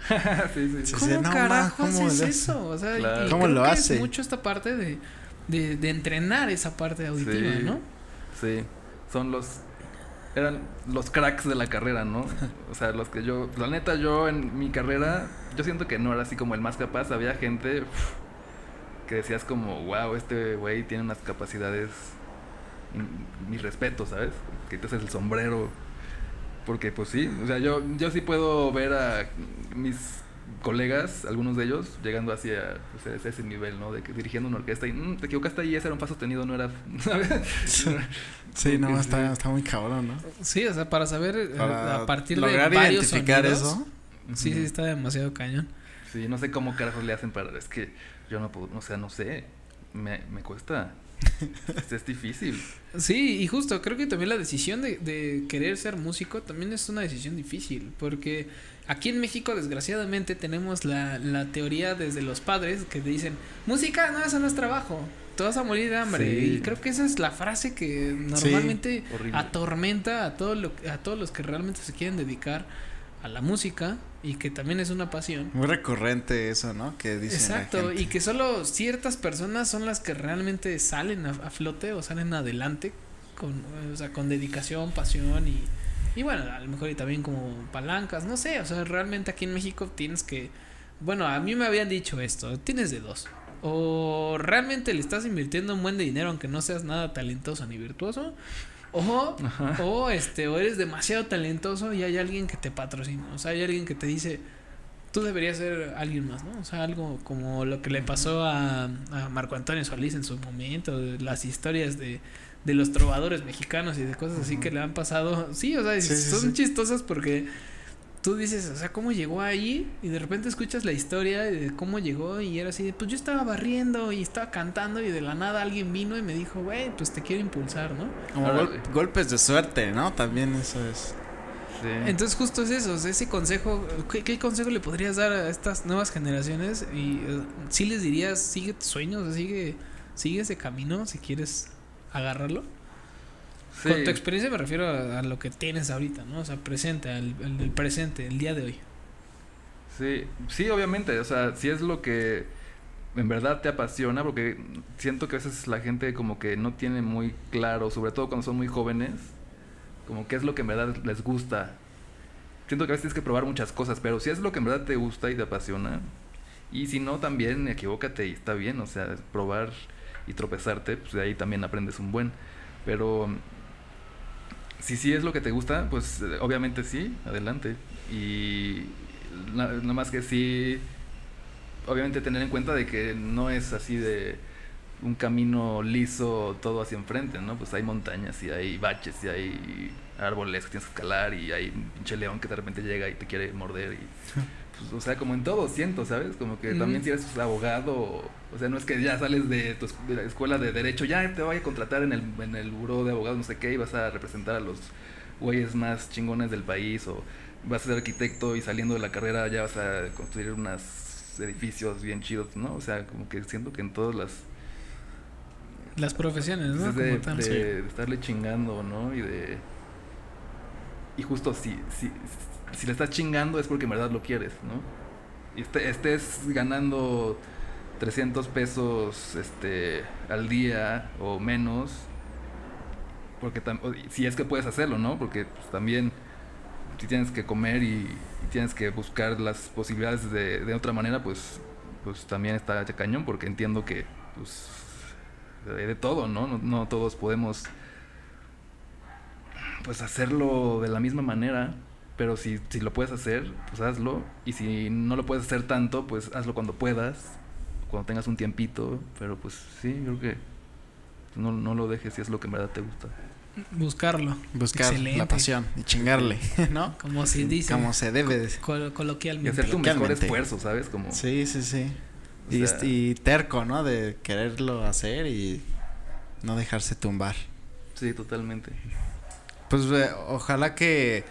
sí, sí. Sí, ¿Cómo sí, no, ma, carajo ¿cómo haces hace? eso? O sea, y- Claro. y ¿Cómo creo lo que hace? Es mucho esta parte de, de, de entrenar esa parte auditiva, Sí. ¿no? Sí, son los eran los cracks de la carrera, ¿no? O sea, los que yo, la neta, yo en mi carrera, yo siento que no era así como el más capaz. Había gente que decías como, wow, este güey tiene unas capacidades, in- mi respeto, ¿sabes? Que te haces el sombrero. Porque, pues sí, o sea, yo, yo sí puedo ver a mis colegas, algunos de ellos, llegando hacia pues, ese- ese nivel, ¿no? De que dirigiendo una orquesta y "Mm, te equivocaste ahí, ese era un fa sostenido, no era. ¿sabes? Sí, no, Sí. está, está muy cabrón, ¿no? Sí, o sea, para saber eh, Para a partir lograr de varios identificar sonidos, eso. Sí, sí, está demasiado cañón. Sí, no sé cómo carajos le hacen para. Es que yo no puedo, o sea, no sé. Me, me cuesta. es, es difícil. Sí, y justo, creo que también la decisión de, de querer ser músico también es una decisión difícil, porque aquí en México desgraciadamente tenemos la, la teoría desde los padres que dicen, música, no, eso no es trabajo, te vas a morir de hambre. Sí. Y creo que esa es la frase que normalmente atormenta a, todo lo, a todos los que realmente se quieren dedicar a la música y que también es una pasión. Muy recurrente eso, ¿no? Que dicen Exacto, y que solo ciertas personas son las que realmente salen a, a flote o salen adelante con, o sea, con dedicación, pasión y, y bueno, a lo mejor y también como palancas, no sé, o sea, realmente aquí en México tienes que, bueno, a mí me habían dicho esto, tienes de dos, o realmente le estás invirtiendo un buen de dinero aunque no seas nada talentoso ni virtuoso, o, Ajá. o este, o eres demasiado talentoso y hay alguien que te patrocina, o sea, hay alguien que te dice, tú deberías ser alguien más, ¿no? O sea, algo como lo que le pasó a, a Marco Antonio Solís en su momento, las historias de, de los trovadores mexicanos y de cosas así que le han pasado. Sí, o sea, Sí, sí, son sí. chistosas porque tú dices, o sea, ¿cómo llegó ahí? Y de repente escuchas la historia de cómo llegó y era así, de, pues yo estaba barriendo y estaba cantando y de la nada alguien vino y me dijo, güey, pues te quiero impulsar, ¿no? Como gol- golpes de suerte, ¿no? También eso es. Sí. Entonces justo es eso, ese consejo, ¿qué, qué consejo le podrías dar a estas nuevas generaciones? Y eh, sí les dirías, sigue tus sueños, sigue, sigue ese camino si quieres agarrarlo. Sí. Con tu experiencia me refiero a, a lo que tienes ahorita, ¿no? O sea, presente, al, al del presente, el día de hoy. Sí, sí, obviamente, o sea, si es lo que en verdad te apasiona, porque siento que a veces la gente como que no tiene muy claro, sobre todo cuando son muy jóvenes, como qué es lo que en verdad les gusta. Siento que a veces tienes que probar muchas cosas, pero si es lo que en verdad te gusta y te apasiona, y si no, también equivócate y está bien, o sea, probar y tropezarte, pues de ahí también aprendes un buen. Pero si sí es lo que te gusta, pues eh, obviamente sí, adelante. Y na- nada más que sí, obviamente tener en cuenta de que no es así de un camino liso todo hacia enfrente, ¿no? Pues hay montañas y hay baches y hay árboles que tienes que escalar y hay un pinche león que de repente llega y te quiere morder y... pues, o sea, como en todo siento, ¿sabes? Como que también si eres abogado, o sea, no es que ya sales de tu de la escuela de derecho, ya te voy a contratar en el, en el buró de abogados, no sé qué, y vas a representar a los güeyes más chingones del país, o vas a ser arquitecto y saliendo de la carrera ya vas a construir unos edificios bien chidos, ¿no? O sea, como que siento que en todas las... Las profesiones, ¿no? es de, Como de- de estarle chingando, ¿no? Y de... Y justo si, si, si le estás chingando es porque en verdad lo quieres, ¿no? Y este- estés ganando 300 pesos este, al día o menos. Porque si es que puedes hacerlo, ¿no? Porque pues, también si tienes que comer y, tienes que buscar las posibilidades de, de otra manera, pues, pues también está cañón, porque entiendo que pues, de todo, ¿no? ¿no? no todos podemos pues hacerlo de la misma manera, pero si, si lo puedes hacer, pues hazlo. Y si no lo puedes hacer tanto, pues hazlo cuando puedas, cuando tengas un tiempito. Pero pues sí, creo que no, no lo dejes si es lo que en verdad te gusta. Buscarlo. Buscar Excelente. la pasión y chingarle, ¿no? Como se dice. Como se debe de. col- Y hacer tu mejor esfuerzo, ¿sabes? Como, Sí, sí, sí. O Y, sea- este- y terco, ¿no? De quererlo hacer y no dejarse tumbar. Sí, totalmente. Pues eh, ojalá que...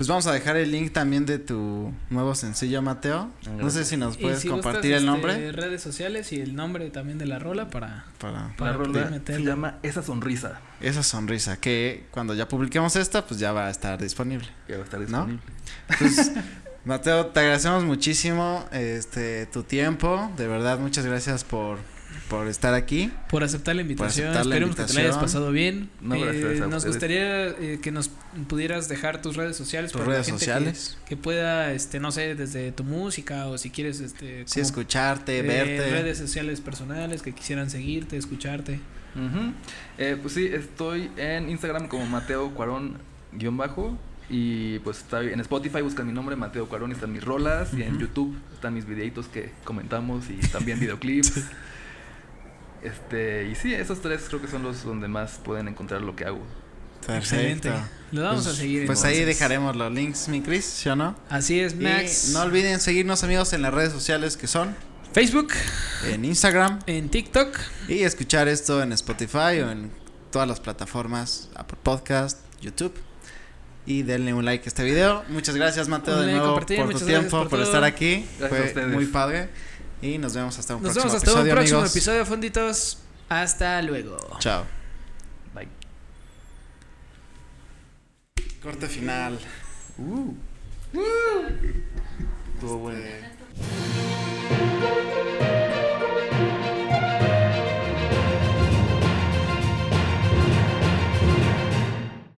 Pues vamos a dejar el link también de tu nuevo sencillo, Mateo. No sé si nos Y puedes si compartir gustas, el este, nombre. redes sociales y el nombre también de la rola para... Para Para La se llama Esa Sonrisa, esa sonrisa que cuando ya publiquemos esta, pues ya va a estar disponible. que va a estar ¿No? disponible. Pues, Mateo, te agradecemos muchísimo este tu tiempo. De verdad, muchas gracias por, por estar aquí. Por aceptar la invitación. aceptar la Esperemos que te la hayas invitación. pasado bien. No, Eh, nos gustaría eh, que nos pudieras dejar tus redes sociales. Tus para la redes gente sociales. Que, pueda, este, no sé, desde tu música o si quieres, este... Sí, como, escucharte, eh, verte. Redes sociales personales que quisieran seguirte, escucharte. Eh, pues sí, estoy en Instagram como Mateo Cuarón guion bajo y pues está en Spotify buscan mi nombre Mateo Cuarón están mis rolas y en. YouTube están mis videitos que comentamos y también videoclips. Este, y sí, esos tres creo que son los donde más pueden encontrar lo que hago. Excelente. Perfecto. Lo vamos Pues- a seguir. Pues ahí dejaremos los links, mi Chris, ¿sí o no? Así es, Max. Y no olviden seguirnos, amigos, en las redes sociales que son Facebook, en Instagram en TikTok. y escuchar esto en Spotify o en todas las plataformas, Apple Podcast, YouTube. Y denle un like a este video. Muchas gracias, Mateo, Un de like, nuevo por tu tiempo, por estar aquí. Gracias a Fue ustedes. muy padre. Y nos vemos hasta un Nos próximo vemos hasta un episodio, próximo amigos. episodio, fonditos. Hasta luego. Chao. Bye. Corte final. Uh. Estuvo bueno.